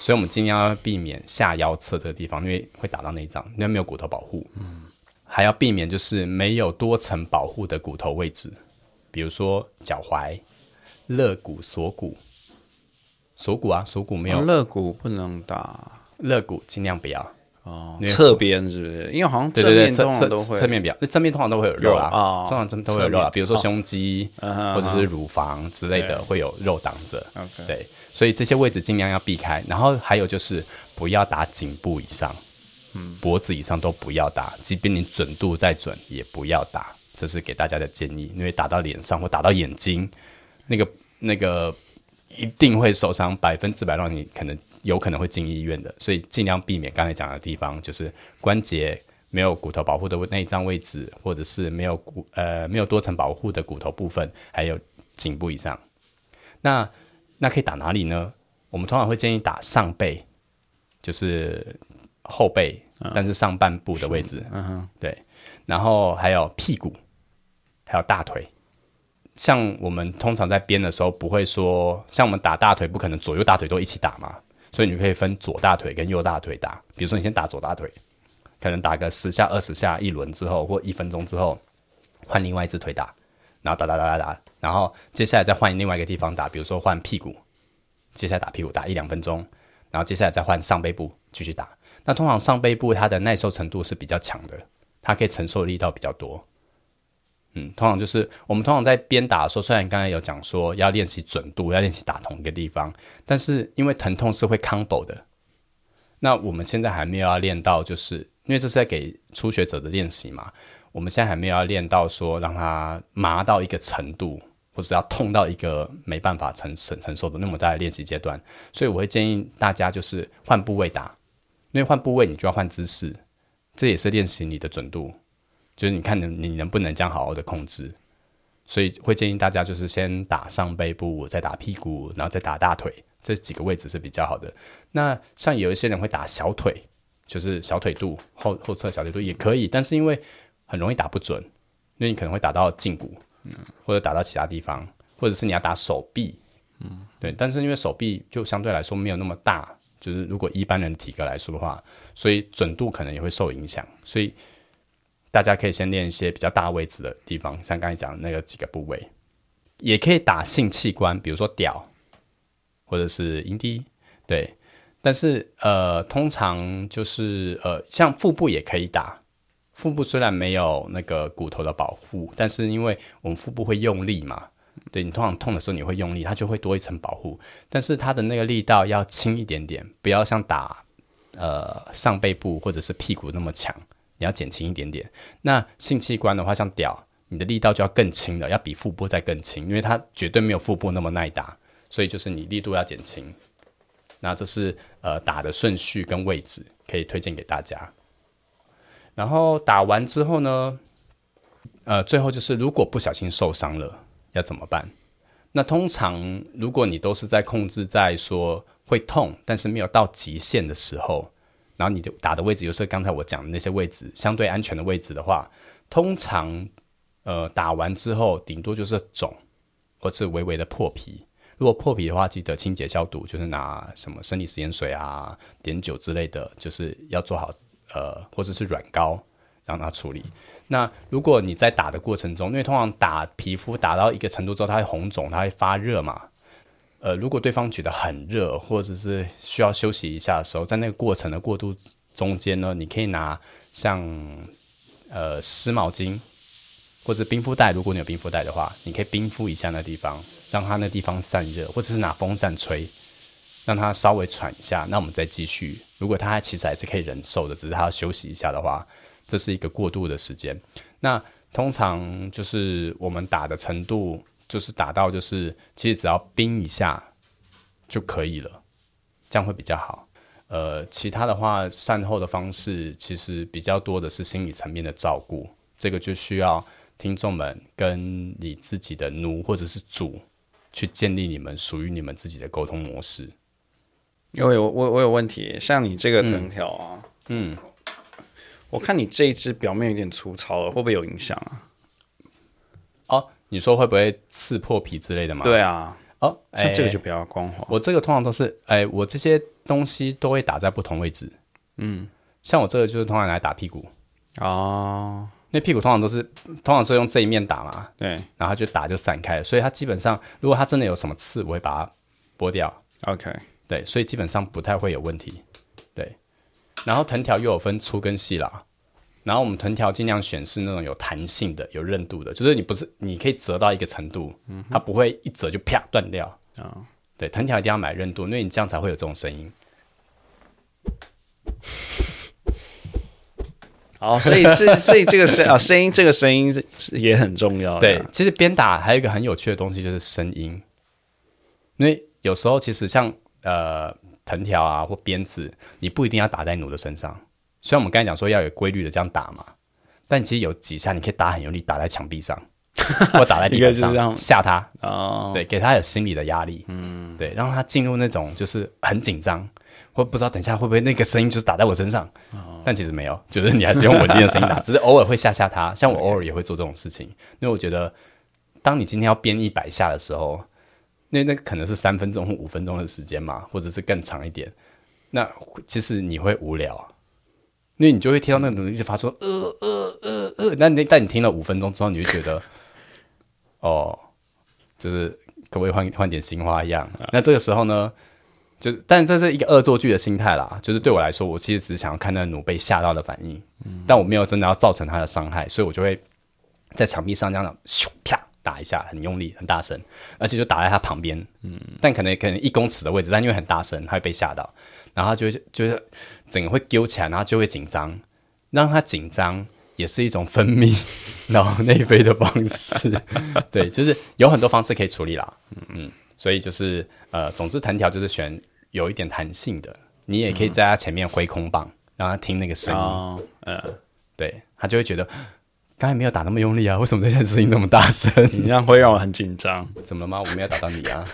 所以，我们尽量要避免下腰侧这个地方，因为会打到内脏，因为没有骨头保护。嗯，还要避免就是没有多层保护的骨头位置，比如说脚踝、肋骨、锁骨、锁骨啊，锁骨没有肋骨不能打，肋骨尽量不要。哦，侧边是不是？因为好像正面通常都会侧面比较，那正面通常都会有肉啊，通常真都会有肉啊，比如说胸肌或者是乳房之类的会有肉挡着。对。所以这些位置尽量要避开，然后还有就是不要打颈部以上，嗯，脖子以上都不要打，即便你准度再准也不要打，这是给大家的建议。因为打到脸上或打到眼睛，那个那个一定会受伤，百分之百让你可能有可能会进医院的。所以尽量避免刚才讲的地方，就是关节没有骨头保护的内脏位置，或者是没有骨呃没有多层保护的骨头部分，还有颈部以上。那那可以打哪里呢？我们通常会建议打上背，就是后背，但是上半部的位置。嗯哼，对。然后还有屁股，还有大腿。像我们通常在编的时候，不会说像我们打大腿，不可能左右大腿都一起打嘛。所以你可以分左大腿跟右大腿打。比如说你先打左大腿，可能打个十下、二十下一轮之后，或一分钟之后，换另外一只腿打。然后打打打打打，然后接下来再换另外一个地方打，比如说换屁股，接下来打屁股打一两分钟，然后接下来再换上背部继续打。那通常上背部它的耐受程度是比较强的，它可以承受力道比较多。嗯，通常就是我们通常在边打的时候，虽然刚才有讲说要练习准度，要练习打同一个地方，但是因为疼痛是会 combo 的，那我们现在还没有要练到，就是因为这是在给初学者的练习嘛。我们现在还没有要练到说让他麻到一个程度，或者要痛到一个没办法承承承受的那么大的练习阶段，所以我会建议大家就是换部位打，因为换部位你就要换姿势，这也是练习你的准度，就是你看能你能不能这样好好的控制，所以会建议大家就是先打上背部，再打屁股，然后再打大腿，这几个位置是比较好的。那像有一些人会打小腿，就是小腿肚后后侧小腿肚也可以，但是因为很容易打不准，因为你可能会打到胫骨，或者打到其他地方，或者是你要打手臂，嗯，对。但是因为手臂就相对来说没有那么大，就是如果一般人体格来说的话，所以准度可能也会受影响。所以大家可以先练一些比较大位置的地方，像刚才讲的那个几个部位，也可以打性器官，比如说屌，或者是阴蒂，对。但是呃，通常就是呃，像腹部也可以打。腹部虽然没有那个骨头的保护，但是因为我们腹部会用力嘛，对你通常痛的时候你会用力，它就会多一层保护。但是它的那个力道要轻一点点，不要像打呃上背部或者是屁股那么强，你要减轻一点点。那性器官的话，像屌，你的力道就要更轻了，要比腹部再更轻，因为它绝对没有腹部那么耐打，所以就是你力度要减轻。那这是呃打的顺序跟位置，可以推荐给大家。然后打完之后呢，呃，最后就是如果不小心受伤了要怎么办？那通常如果你都是在控制在说会痛，但是没有到极限的时候，然后你的打的位置又是刚才我讲的那些位置相对安全的位置的话，通常呃打完之后顶多就是肿，或是微微的破皮。如果破皮的话，记得清洁消毒，就是拿什么生理食盐水啊、碘酒之类的，就是要做好。呃，或者是软膏让它处理。那如果你在打的过程中，因为通常打皮肤打到一个程度之后，它会红肿，它会发热嘛。呃，如果对方觉得很热，或者是需要休息一下的时候，在那个过程的过渡中间呢，你可以拿像呃湿毛巾或者冰敷袋，如果你有冰敷袋的话，你可以冰敷一下那地方，让它那地方散热，或者是拿风扇吹。让他稍微喘一下，那我们再继续。如果他其实还是可以忍受的，只是他要休息一下的话，这是一个过渡的时间。那通常就是我们打的程度，就是打到就是其实只要冰一下就可以了，这样会比较好。呃，其他的话善后的方式其实比较多的是心理层面的照顾，这个就需要听众们跟你自己的奴或者是主去建立你们属于你们自己的沟通模式。因为我我我有问题，像你这个藤条啊，嗯，我看你这一只表面有点粗糙了，会不会有影响啊？哦，你说会不会刺破皮之类的吗？对啊，哦，像这个就比较光滑。我这个通常都是，哎，我这些东西都会打在不同位置。嗯，像我这个就是通常来打屁股哦，那屁股通常都是通常是用这一面打嘛，对，然后就打就散开了，所以它基本上如果它真的有什么刺，我会把它剥掉。OK。对，所以基本上不太会有问题。对，然后藤条又有分粗跟细啦。然后我们藤条尽量选是那种有弹性的、有韧度的，就是你不是你可以折到一个程度，它不会一折就啪断掉啊。对，藤条一定要买韧度，因为你这样才会有这种声音。好，所以是所以这个声啊声音这个声音是也很重要。对，其实鞭打还有一个很有趣的东西就是声音，因为有时候其实像。呃，藤条啊或鞭子，你不一定要打在弩的身上。虽然我们刚才讲说要有规律的这样打嘛，但其实有几下你可以打很用力，打在墙壁上，*laughs* 或打在地板上吓他。哦，对，给他有心理的压力，嗯，对，让他进入那种就是很紧张，或不知道等一下会不会那个声音就是打在我身上，但其实没有，就是你还是用稳定的声音打，*laughs* 只是偶尔会吓吓他。像我偶尔也会做这种事情，因为我觉得，当你今天要编一百下的时候。那那可能是三分钟或五分钟的时间嘛，或者是更长一点。那其实你会无聊，因为你就会听到那个一直发出呃呃呃呃。那你但你听了五分钟之后，你就觉得 *laughs* 哦，就是可不可以换换点新花样？那这个时候呢，就但这是一个恶作剧的心态啦。就是对我来说，我其实只是想要看那奴被吓到的反应，但我没有真的要造成他的伤害，所以我就会在墙壁上这样咻啪。打一下，很用力，很大声，而且就打在他旁边，嗯，但可能可能一公尺的位置，但因为很大声，他会被吓到，然后就就是整个会丢起来，然后就会紧张，让他紧张也是一种分泌 *laughs* 脑内啡的方式，*laughs* 对，就是有很多方式可以处理啦，嗯嗯，所以就是呃，总之藤条就是选有一点弹性的，你也可以在他前面挥空棒，让他听那个声音，嗯，对他就会觉得。刚才没有打那么用力啊，为什么这件事情那么大声？你这样会让我很紧张。*laughs* 怎么了吗？我没有打到你啊。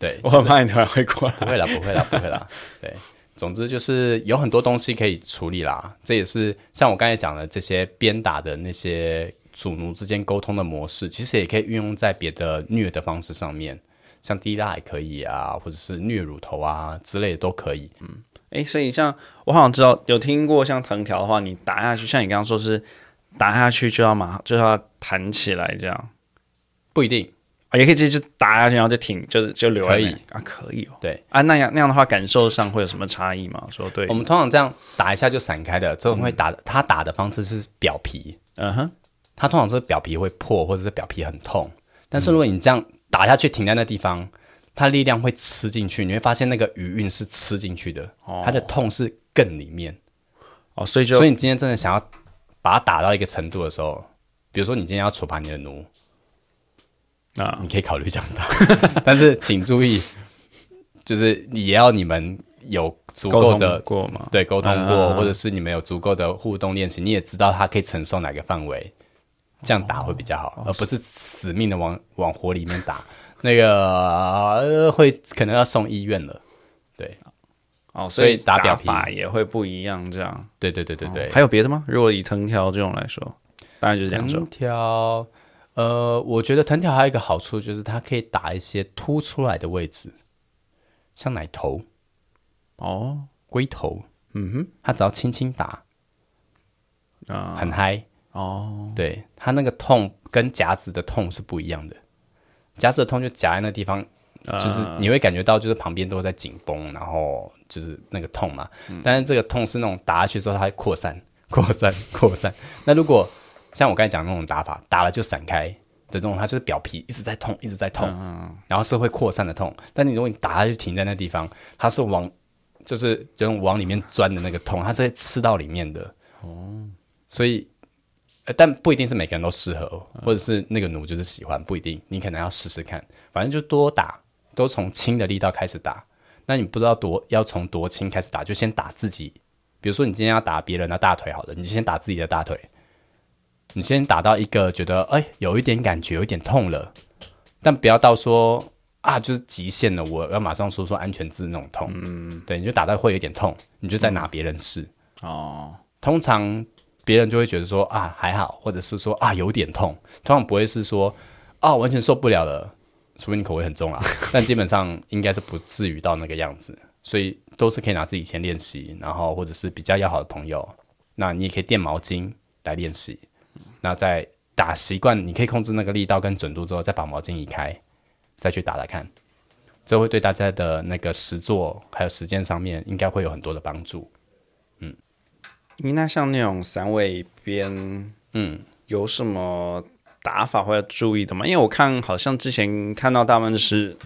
对，我很怕你突然会过来。不会啦，不会啦，不会啦。对，总之就是有很多东西可以处理啦。这也是像我刚才讲的这些鞭打的那些主奴之间沟通的模式，其实也可以运用在别的虐的方式上面，像滴蜡也可以啊，或者是虐乳头啊之类的都可以。嗯哎，所以像我好像知道有听过，像藤条的话，你打下去，像你刚刚说是打下去就要马就要弹起来这样不一定，啊，也可以直接就打下去，然后就停，就是就留在那可以啊，可以哦。对啊，那样那样的话，感受上会有什么差异吗？说对我，们通常这样打一下就散开的，这种会打的，他打的方式是表皮，嗯哼，他通常是表皮会破，或者是表皮很痛。但是如果你这样打下去，停在那地方，它力量会吃进去，你会发现那个余韵是吃进去的，它的痛是更里面。哦，所以就所以你今天真的想要把它打到一个程度的时候，比如说你今天要处罚你的奴，啊，你可以考虑这样打，*laughs* 但是请注意，就是也要你们有足够的过吗？对沟通嗯过，或者是你们有足够的互动练习，你也知道他可以承受哪个范围，这样打会比较哦好，而不是死命的往往火里面打，*laughs* 那个、呃会可能要送医院了。对，哦，所以打打表皮法也会不一样，这样。对对对对对。还有别的吗？如果以藤条这种来说，当然就是两种藤。条，呃，我觉得藤条还有一个好处就是它可以打一些凸出来的位置，像奶头、哦，龟头，嗯哼，它只要轻轻打，啊，很嗨。哦，对，它那个痛跟夹子的痛是不一样的，夹子的痛就夹在那地方，就是啊你会感觉到就是旁边都在紧绷，然后就是那个痛嘛。嗯但是这个痛是那种打下去之后它会扩散、扩散、扩散。那如果像我刚才讲的那种打法，打了就散开的这种，它就是表皮一直在痛，一直在痛，嗯然后是会扩散的痛。但你如果你打它就停在那地方，它是往就是这种往里面钻的那个痛，它是会吃到里面的。哦，所以。呃但不一定是每个人都适合，或者是那个奴就是喜欢，不一定。你可能要试试看，反正就多打，都从轻的力道开始打。那你不知道多要从多轻开始打，就先打自己。比如说你今天要打别人的大腿，好了，你就先打自己的大腿。你先打到一个觉得哎有一点感觉，有一点痛了，但不要到说啊就是极限了，我要马上说说安全字那种痛。嗯，对，你就打到会有点痛，你就再拿别人试。哦，通常别人就会觉得说啊还好，或者是说啊有点痛，通常不会是说啊完全受不了了，除非你口味很重啊，*laughs* 但基本上应该是不至于到那个样子，所以都是可以拿自己先练习，然后或者是比较要好的朋友，那你也可以垫毛巾来练习，那在打习惯，你可以控制那个力道跟准度之后，再把毛巾移开，再去打打看，这会对大家的那个实作还有实践上面应该会有很多的帮助。你那像那种散尾边，嗯，有什么打法会要注意的吗？因为我看好像之前看到他们是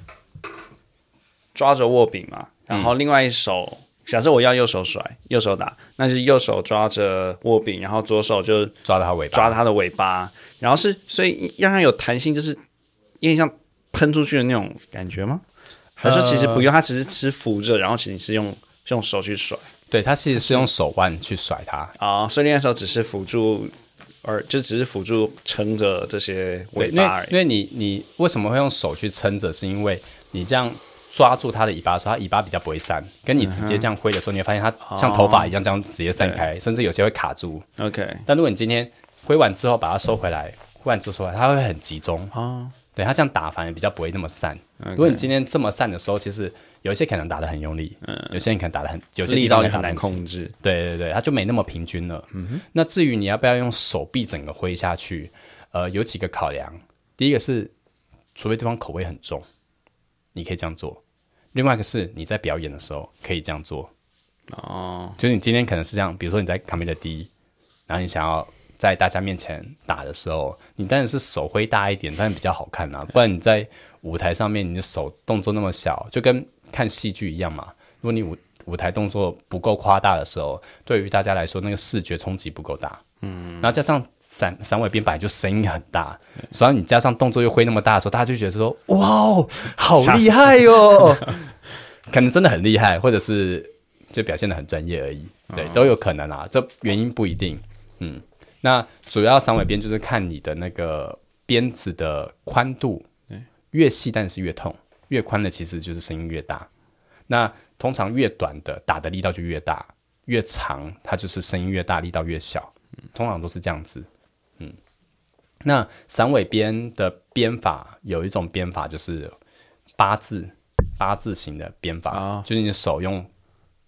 抓着握柄嘛，然后另外一手，假设我要右手甩，右手打，那就是右手抓着握柄，然后左手就抓到它尾巴，抓它的尾巴，然后是所以让它有弹性，就是有点像喷出去的那种感觉吗？还是说其实不用，它只是只是扶着，然后其实你是用用手去甩对，它其实是用手腕去甩它。啊、所以另外一手只是辅助，而就只是辅助撑着这些，尾巴而已。因为因为你你为什么会用手去撑着？是因为你这样抓住它的尾巴的时候，它尾巴比较不会散。跟你直接这样挥的时候，你会发现它像头发一样这样直接散开，甚至有些会卡住。OK，但如果你今天挥完之后把它收回来，挥完之后收回来，它会很集中。哦，对，它这样打反而比较不会那么散。如果你今天这么散的时候，其实有一些可能打得很用力，有些人可能打得很，有些力地道就很难控制。对对对，它就没那么平均了。那至于你要不要用手臂整个挥下去，呃，有几个考量。第一个是，除非对方口味很重，你可以这样做；另外一个是你在表演的时候可以这样做。哦，就是你今天可能是这样，比如说你在卡米的第一，然后你想要在大家面前打的时候，你当然是手挥大一点，但是比较好看啊。不然你在舞台上面，你的手动作那么小，就跟看戏剧一样嘛。如果你舞舞台动作不够夸大的时候，对于大家来说，那个视觉冲击不够大。嗯，然后加上散散尾编本来就声音很大，所以你加上动作又挥那么大的时候，大家就觉得说：“哇哦，好厉害哟、可能真的很厉害，或者是就表现的很专业而已，对，都有可能啊，这原因不一定。嗯，那主要三尾编就是看你的那个鞭子的宽度，越细但是越痛。越宽的其实就是声音越大。那通常越短的打的力道就越大，越长它就是声音越大，力道越小。通常都是这样子。嗯，那散尾编的编法有一种编法就是八字八字形的编法，啊就是你的手用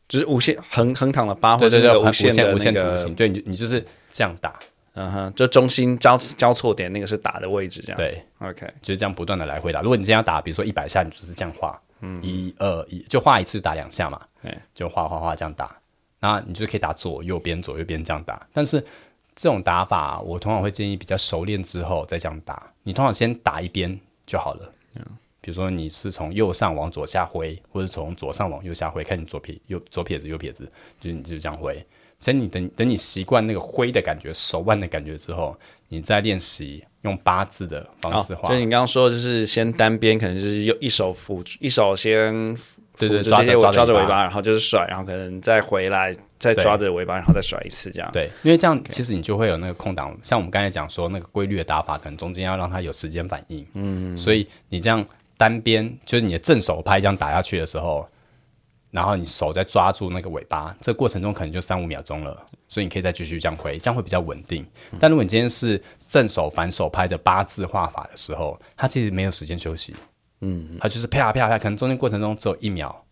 就是无限横横躺的八，或对对对者是那个无限无限图形，对你你就是这样打，嗯哼，就中心交交错点那个是打的位置，这样。对，，OK，就是这样不断的来回打。如果你今天要打，比如说一百下，你就是这样画，嗯，一二一，就画一次打两下嘛，对，就画画画这样打，然后你就可以打左右边左右边这样打。但是这种打法，我通常会建议比较熟练之后再这样打。你通常先打一边就好了，比如说你是从右上往左下挥，或者从左上往右下挥，看你左撇右左撇子右撇子，就是你就这样挥。所以你等等你习惯那个挥的感觉、手腕的感觉之后，你再练习用八字的方式画。哦就是你刚刚说，就是先单边，可能就是用一手扶住，一手先对对抓着抓着尾巴，然后就是甩，然后可能再回来，再抓着尾巴，然后再甩一次，这样。对，因为这样其实你就会有那个空档，像我们刚才讲说那个规律的打法，可能中间要让它有时间反应。嗯，所以你这样单边就是你的正手拍这样打下去的时候，然后你手再抓住那个尾巴，这个过程中可能就三五秒钟了，所以你可以再继续这样挥，这样会比较稳定。但如果你今天是正手反手拍的八字画法的时候，它其实没有时间休息。嗯，它就是啪啪啪，可能中间过程中只有一秒，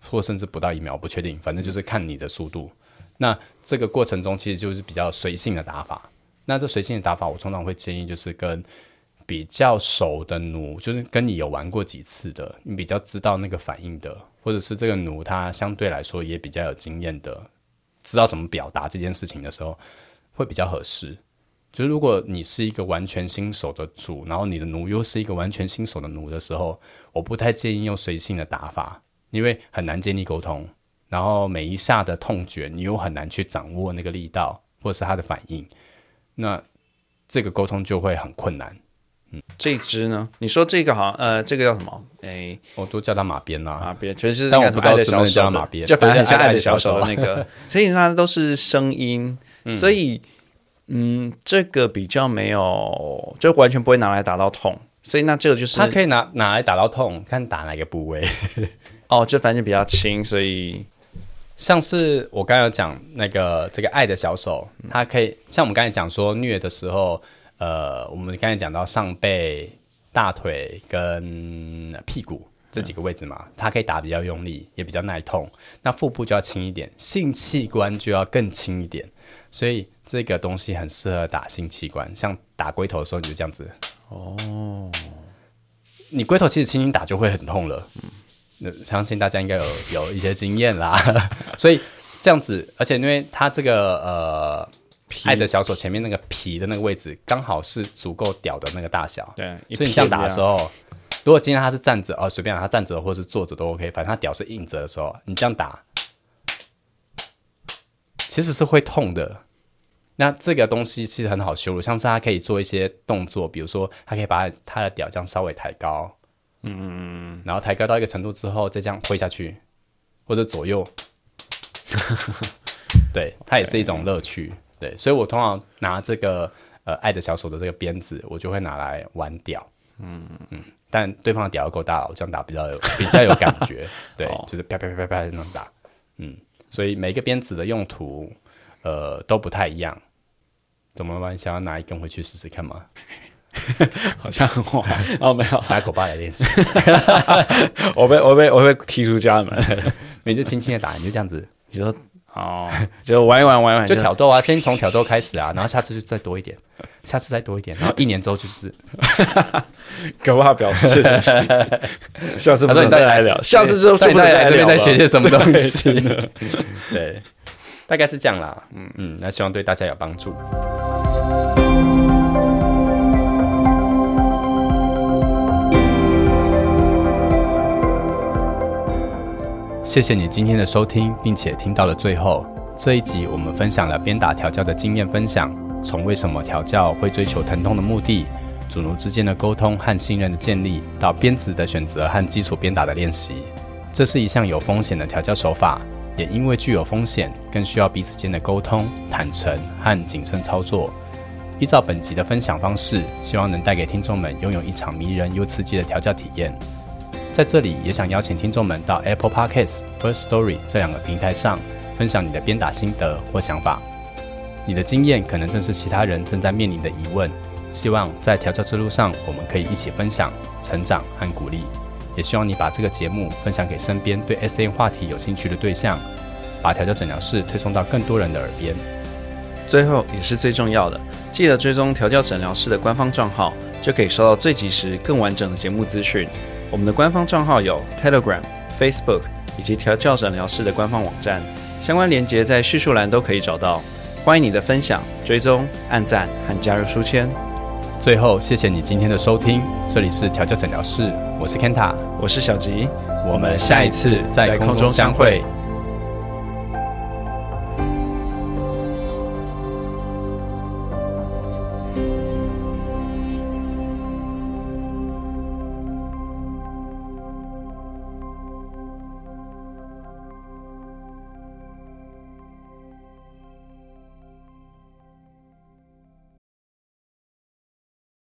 或甚至不到一秒，不确定，反正就是看你的速度。那这个过程中其实就是比较随性的打法。那这随性的打法，我通常会建议就是跟比较熟的奴，就是跟你有玩过几次的，你比较知道那个反应的，或者是这个奴他相对来说也比较有经验的，知道怎么表达这件事情的时候，会比较合适。就是如果你是一个完全新手的主，然后你的奴又是一个完全新手的奴的时候，我不太建议用随性的打法，因为很难建立沟通。然后每一下的痛觉，你又很难去掌握那个力道或者是他的反应，那这个沟通就会很困难。这一支呢？你说这个好像呃，这个叫什么？哎，我都叫他马鞭啦、马鞭，其实是但我不知道是不是小手叫马鞭就反正很像爱的小手那个，*laughs* 所以它都是声音，所以嗯，这个比较没有，就完全不会拿来打到痛，所以那这个就是它可以拿拿来打到痛，看打哪个部位。哦，就反正比较轻，所以像是我刚才有讲那个这个爱的小手，它可以像我们刚才讲说虐的时候，呃，我们刚才讲到上背、大腿跟屁股这几个位置嘛，它可以打比较用力，也比较耐痛。那腹部就要轻一点，性器官就要更轻一点，所以这个东西很适合打性器官，像打龟头的时候你就这样子。哦，你龟头其实轻轻打就会很痛了。那相信大家应该有有一些经验啦，*laughs* 所以这样子，而且因为它这个呃爱的小手前面那个皮的那个位置，刚好是足够屌的那个大小，对，所以你这样打的时候，如果今天他是站着，哦随便啦，他站着或是坐着都 OK，反正他屌是硬着的时候，你这样打，其实是会痛的。那这个东西其实很好修复，像是他可以做一些动作，比如说他可以把他的屌这样稍微抬高，嗯，然后抬高到一个程度之后，再这样挥下去，或者左右，*laughs* 对，它也是一种乐趣。对，所以我通常拿这个呃爱的小手的这个鞭子，我就会拿来玩屌。嗯嗯，但对方的屌要够大，我这样打比较有比较有感觉。*laughs* 对，哦就是啪啪啪啪啪那种打。嗯，所以每一个鞭子的用途呃都不太一样。怎么办？想要拿一根回去试试看吗？*laughs* 好像我，哦没有，拿狗爸来练习，我被我被我被踢出家门。*laughs* 你就轻轻的打，你就这样子，你说哦，就玩一玩玩一玩就挑逗啊，先从挑逗开始啊，然后下次就再多一点，下次再多一点，然后一年之后就是 *laughs* 可怕表示，下次不能他说你再来聊，下次就到底就不能再在这边聊了在学些什么东西？对，大概是这样啦。嗯嗯，那希望对大家有帮助。谢谢你今天的收听，并且听到了最后。这一集我们分享了鞭打调教的经验分享，从为什么调教会追求疼痛的目的，主奴之间的沟通和信任的建立，到鞭子的选择和基础鞭打的练习。这是一项有风险的调教手法，也因为具有风险，更需要彼此间的沟通、坦诚和谨慎操作。依照本集的分享方式，希望能带给听众们拥有一场迷人又刺激的调教体验。在这里也想邀请听众们到 Apple Podcasts、First Story 这两个平台上分享你的鞭打心得或想法。你的经验可能正是其他人正在面临的疑问。希望在调教之路上，我们可以一起分享、成长和鼓励。也希望你把这个节目分享给身边对 S N 话题有兴趣的对象，把调教诊疗室推送到更多人的耳边。最后也是最重要的，记得追踪调教诊疗室的官方账号，就可以收到最及时、更完整的节目资讯。我们的官方账号有 Telegram、Facebook 以及调教诊疗室的官方网站，相关链接在叙述栏都可以找到。欢迎你的分享、追踪、按赞和加入书签。最后，谢谢你今天的收听，这里是调教诊疗室，我是 Kenta，我是小吉，我们下一次在空中相会。